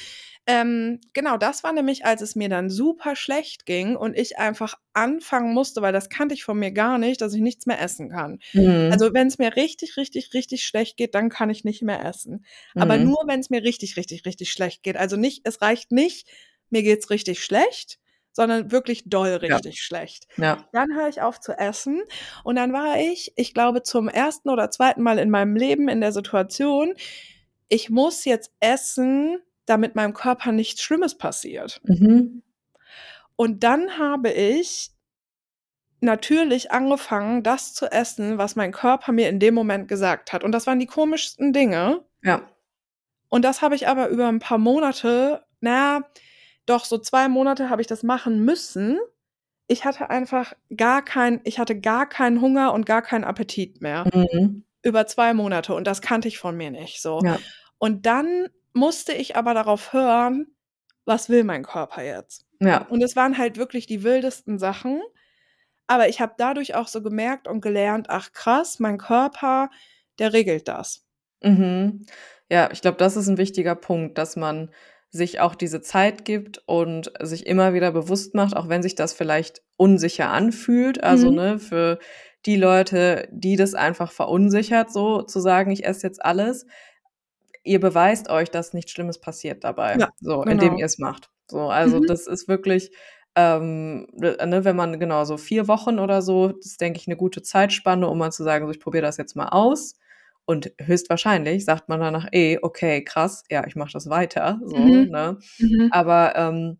Speaker 1: ähm, genau, das war nämlich, als es mir dann super schlecht ging und ich einfach anfangen musste, weil das kannte ich von mir gar nicht, dass ich nichts mehr essen kann.
Speaker 2: Mhm.
Speaker 1: Also wenn es mir richtig, richtig, richtig schlecht geht, dann kann ich nicht mehr essen. Aber
Speaker 2: Mhm.
Speaker 1: nur, wenn es mir richtig, richtig, richtig schlecht geht. Also nicht, es reicht nicht, mir geht's richtig schlecht, sondern wirklich doll
Speaker 2: Ja.
Speaker 1: richtig schlecht.
Speaker 2: Ja.
Speaker 1: Dann höre ich auf zu essen und dann war ich, ich glaube, zum ersten oder zweiten Mal in meinem Leben in der Situation, ich muss jetzt essen, damit meinem Körper nichts Schlimmes passiert.
Speaker 2: Mhm.
Speaker 1: Und dann habe ich natürlich angefangen, das zu essen, was mein Körper mir in dem Moment gesagt hat. Und das waren die komischsten Dinge.
Speaker 2: Ja.
Speaker 1: Und das habe ich aber über ein paar Monate, na, doch so zwei Monate habe ich das machen müssen. Ich hatte einfach gar kein, ich hatte gar keinen Hunger und gar keinen Appetit mehr.
Speaker 2: Mhm.
Speaker 1: Über zwei Monate. Und das kannte ich von mir nicht so.
Speaker 2: Ja.
Speaker 1: Und dann musste ich aber darauf hören, was will mein Körper jetzt?
Speaker 2: Ja.
Speaker 1: Und es waren halt wirklich die wildesten Sachen. Aber ich habe dadurch auch so gemerkt und gelernt, ach krass, mein Körper, der regelt das.
Speaker 2: Mhm. Ja, ich glaube, das ist ein wichtiger Punkt, dass man sich auch diese Zeit gibt und sich immer wieder bewusst macht, auch wenn sich das vielleicht unsicher anfühlt. Also,
Speaker 1: Mhm.
Speaker 2: ne, für die Leute, die das einfach verunsichert, so zu sagen, ich esse jetzt alles. Ihr beweist euch, dass nichts Schlimmes passiert dabei,
Speaker 1: Ja,
Speaker 2: so, indem
Speaker 1: genau.
Speaker 2: ihr es macht. So, also
Speaker 1: Mhm.
Speaker 2: das ist wirklich, ähm, ne, wenn man genau so vier Wochen oder so, das ist, denke ich, eine gute Zeitspanne, um mal zu sagen, so, ich probiere das jetzt mal aus. Und höchstwahrscheinlich sagt man danach, eh, okay, krass, ja, ich mache das weiter. So,
Speaker 1: Mhm.
Speaker 2: ne?
Speaker 1: Mhm.
Speaker 2: Aber ähm,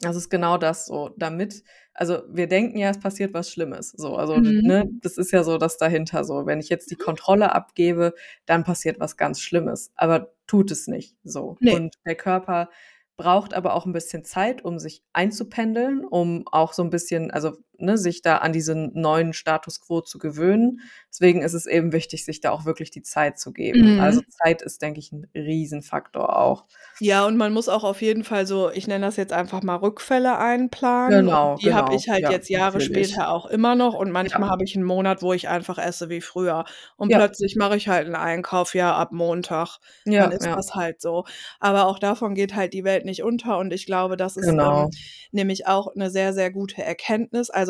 Speaker 2: das ist genau das so, damit, also wir denken ja, es passiert was Schlimmes. So, also
Speaker 1: Mhm.
Speaker 2: ne, das ist ja so das dahinter so. Wenn ich jetzt die Kontrolle abgebe, dann passiert was ganz Schlimmes. Aber tut es nicht so.
Speaker 1: Ne.
Speaker 2: Und der Körper braucht aber auch ein bisschen Zeit, um sich einzupendeln, um auch so ein bisschen, also ne, sich da an diesen neuen Status quo zu gewöhnen. Deswegen ist es eben wichtig, sich da auch wirklich die Zeit zu geben.
Speaker 1: Mhm.
Speaker 2: Also Zeit ist, denke ich, ein Riesenfaktor auch.
Speaker 1: Ja, und man muss auch auf jeden Fall so, ich nenne das jetzt einfach mal Rückfälle einplanen.
Speaker 2: Genau,
Speaker 1: Und die habe
Speaker 2: genau.
Speaker 1: ich halt
Speaker 2: Ja,
Speaker 1: jetzt Jahre
Speaker 2: natürlich.
Speaker 1: später auch immer noch. Und manchmal
Speaker 2: Ja.
Speaker 1: habe ich einen Monat, wo ich einfach esse wie früher. Und
Speaker 2: Ja.
Speaker 1: plötzlich mache ich halt einen Einkauf, ja, ab Montag.
Speaker 2: Ja,
Speaker 1: Dann ist das halt so. Aber auch davon geht halt die Welt nicht unter. Und ich glaube, das ist
Speaker 2: Genau.
Speaker 1: ähm, nämlich auch eine sehr, sehr gute Erkenntnis. Also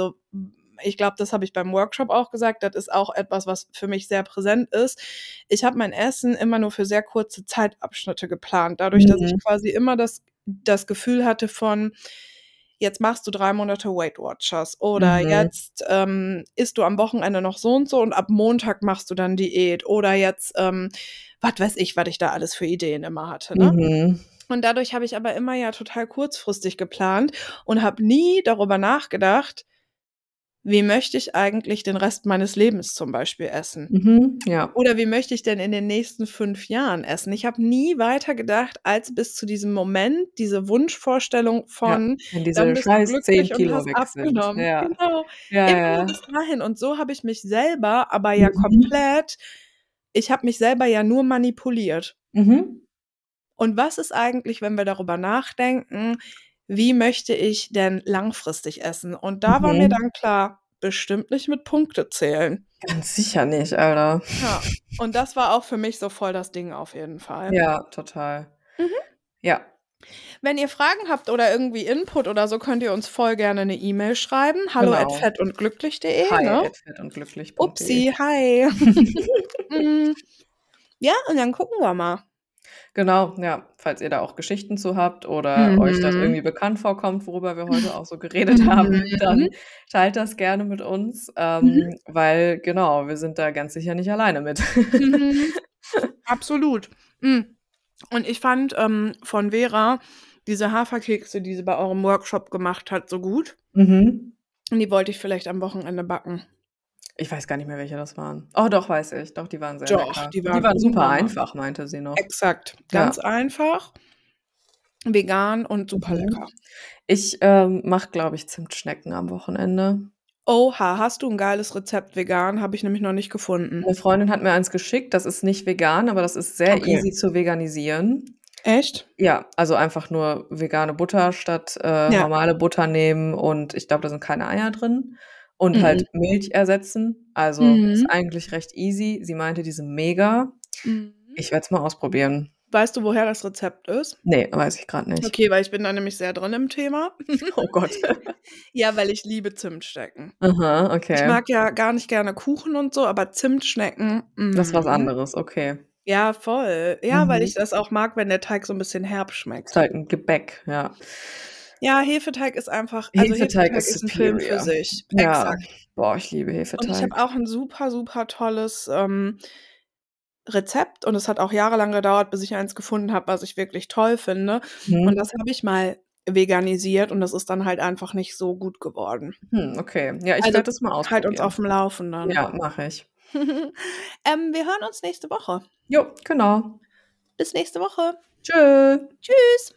Speaker 1: ich glaube, das habe ich beim Workshop auch gesagt. Das ist auch etwas, was für mich sehr präsent ist. Ich habe mein Essen immer nur für sehr kurze Zeitabschnitte geplant. Dadurch, dass ich
Speaker 2: Mhm.
Speaker 1: quasi immer das, das Gefühl hatte von, jetzt machst du drei Monate Weight Watchers oder
Speaker 2: Mhm.
Speaker 1: jetzt ähm, isst du am Wochenende noch so und so und ab Montag machst du dann Diät oder jetzt, ähm, was weiß ich, was ich da alles für Ideen immer hatte. Ne?
Speaker 2: Mhm.
Speaker 1: Und dadurch habe ich aber immer ja total kurzfristig geplant und habe nie darüber nachgedacht, wie möchte ich eigentlich den Rest meines Lebens zum Beispiel essen?
Speaker 2: Mhm. Ja.
Speaker 1: Oder wie möchte ich denn in den nächsten fünf Jahren essen? Ich habe nie weiter gedacht, als bis zu diesem Moment, diese Wunschvorstellung
Speaker 2: Ja.
Speaker 1: von, dann
Speaker 2: diese
Speaker 1: du
Speaker 2: scheiß 10
Speaker 1: glücklich und
Speaker 2: Kilo weg sind.
Speaker 1: abgenommen.
Speaker 2: Ja.
Speaker 1: Genau.
Speaker 2: Ja, ja.
Speaker 1: bis dahin. Und so habe ich mich selber, aber ja
Speaker 2: Mhm.
Speaker 1: komplett, ich habe mich selber ja nur manipuliert.
Speaker 2: Mhm.
Speaker 1: Und was ist eigentlich, wenn wir darüber nachdenken, wie möchte ich denn langfristig essen? Und da war mir
Speaker 2: Mhm.
Speaker 1: dann klar, bestimmt nicht mit Punkte zählen.
Speaker 2: Ganz sicher nicht, Alter.
Speaker 1: Ja. Und das war auch für mich so voll das Ding auf jeden Fall.
Speaker 2: Ja, total.
Speaker 1: Mhm.
Speaker 2: Ja.
Speaker 1: Wenn ihr Fragen habt oder irgendwie Input oder so, könnt ihr uns voll gerne eine E-Mail schreiben. Hallo at
Speaker 2: Genau.
Speaker 1: fettundglücklich.de.
Speaker 2: Hi,
Speaker 1: Ne?
Speaker 2: at fettundglücklich.de.
Speaker 1: Upsi, hi. Mm, ja, und dann gucken wir mal.
Speaker 2: Genau, ja. Falls ihr da auch Geschichten zu habt oder euch das
Speaker 1: Mhm.
Speaker 2: irgendwie bekannt vorkommt, worüber wir heute auch so geredet haben, dann
Speaker 1: Mhm.
Speaker 2: teilt das gerne mit uns,
Speaker 1: Mhm.
Speaker 2: ähm, weil genau, wir sind da ganz sicher nicht alleine mit.
Speaker 1: Mhm. Absolut. Mm. Und ich fand ähm, von Vera diese Haferkekse, die sie bei eurem Workshop gemacht hat, so gut.
Speaker 2: Mhm.
Speaker 1: Und die wollte ich vielleicht am Wochenende backen.
Speaker 2: Ich weiß gar nicht mehr, welche das waren. Oh, doch, weiß ich. Doch, die waren sehr
Speaker 1: Doch,
Speaker 2: lecker.
Speaker 1: die waren
Speaker 2: super
Speaker 1: unnormal.
Speaker 2: einfach, meinte sie noch.
Speaker 1: Exakt.
Speaker 2: Ja.
Speaker 1: Ganz einfach. Vegan und super
Speaker 2: Mhm.
Speaker 1: lecker.
Speaker 2: Ich ähm, mache, glaube ich, Zimtschnecken am Wochenende.
Speaker 1: Oha, hast du ein geiles Rezept vegan? Habe ich nämlich noch nicht gefunden.
Speaker 2: Eine Freundin hat mir eins geschickt. Das ist nicht vegan, aber das ist sehr
Speaker 1: Okay.
Speaker 2: easy zu veganisieren.
Speaker 1: Echt?
Speaker 2: Ja, also einfach nur vegane Butter statt äh,
Speaker 1: Ja.
Speaker 2: normale Butter nehmen und ich glaube, da sind keine Eier drin. Und
Speaker 1: Mhm.
Speaker 2: halt Milch ersetzen. Also
Speaker 1: Mhm.
Speaker 2: ist eigentlich recht easy. Sie meinte, die sind mega.
Speaker 1: Mhm.
Speaker 2: Ich werde es mal ausprobieren.
Speaker 1: Weißt du, woher das Rezept ist?
Speaker 2: Nee, weiß ich gerade nicht.
Speaker 1: Okay, weil ich bin da nämlich sehr drin im Thema.
Speaker 2: Oh Gott.
Speaker 1: ja, weil ich liebe Zimtschnecken.
Speaker 2: Aha,
Speaker 1: Ich
Speaker 2: okay.
Speaker 1: mag ja gar nicht gerne Kuchen und so, aber Zimtschnecken.
Speaker 2: Das ist was
Speaker 1: mhm.
Speaker 2: anderes, okay.
Speaker 1: Ja, voll. Ja, weil
Speaker 2: Mhm.
Speaker 1: ich das auch mag, wenn der Teig so ein bisschen herb schmeckt.
Speaker 2: Ist halt ein Gebäck, ja.
Speaker 1: Ja, Hefeteig ist einfach, also
Speaker 2: Hefeteig
Speaker 1: Hefeteig
Speaker 2: ist
Speaker 1: ist ein Film für sich.
Speaker 2: Ja.
Speaker 1: Exakt.
Speaker 2: Boah, ich liebe
Speaker 1: Und ich
Speaker 2: Hefeteig.
Speaker 1: habe auch ein super, super tolles ähm, Rezept und es hat auch jahrelang gedauert, bis ich eins gefunden habe, was ich wirklich toll finde. Und
Speaker 2: Mhm.
Speaker 1: das habe ich mal veganisiert und das ist dann halt einfach nicht so gut geworden.
Speaker 2: Hm, okay. Ja, ich
Speaker 1: Also
Speaker 2: werde das mal
Speaker 1: halt uns
Speaker 2: ausprobieren.
Speaker 1: auf dem Laufenden.
Speaker 2: Ja, mache ich.
Speaker 1: ähm, wir hören uns nächste Woche.
Speaker 2: Jo, genau.
Speaker 1: Bis nächste Woche.
Speaker 2: Tschö.
Speaker 1: Tschüss.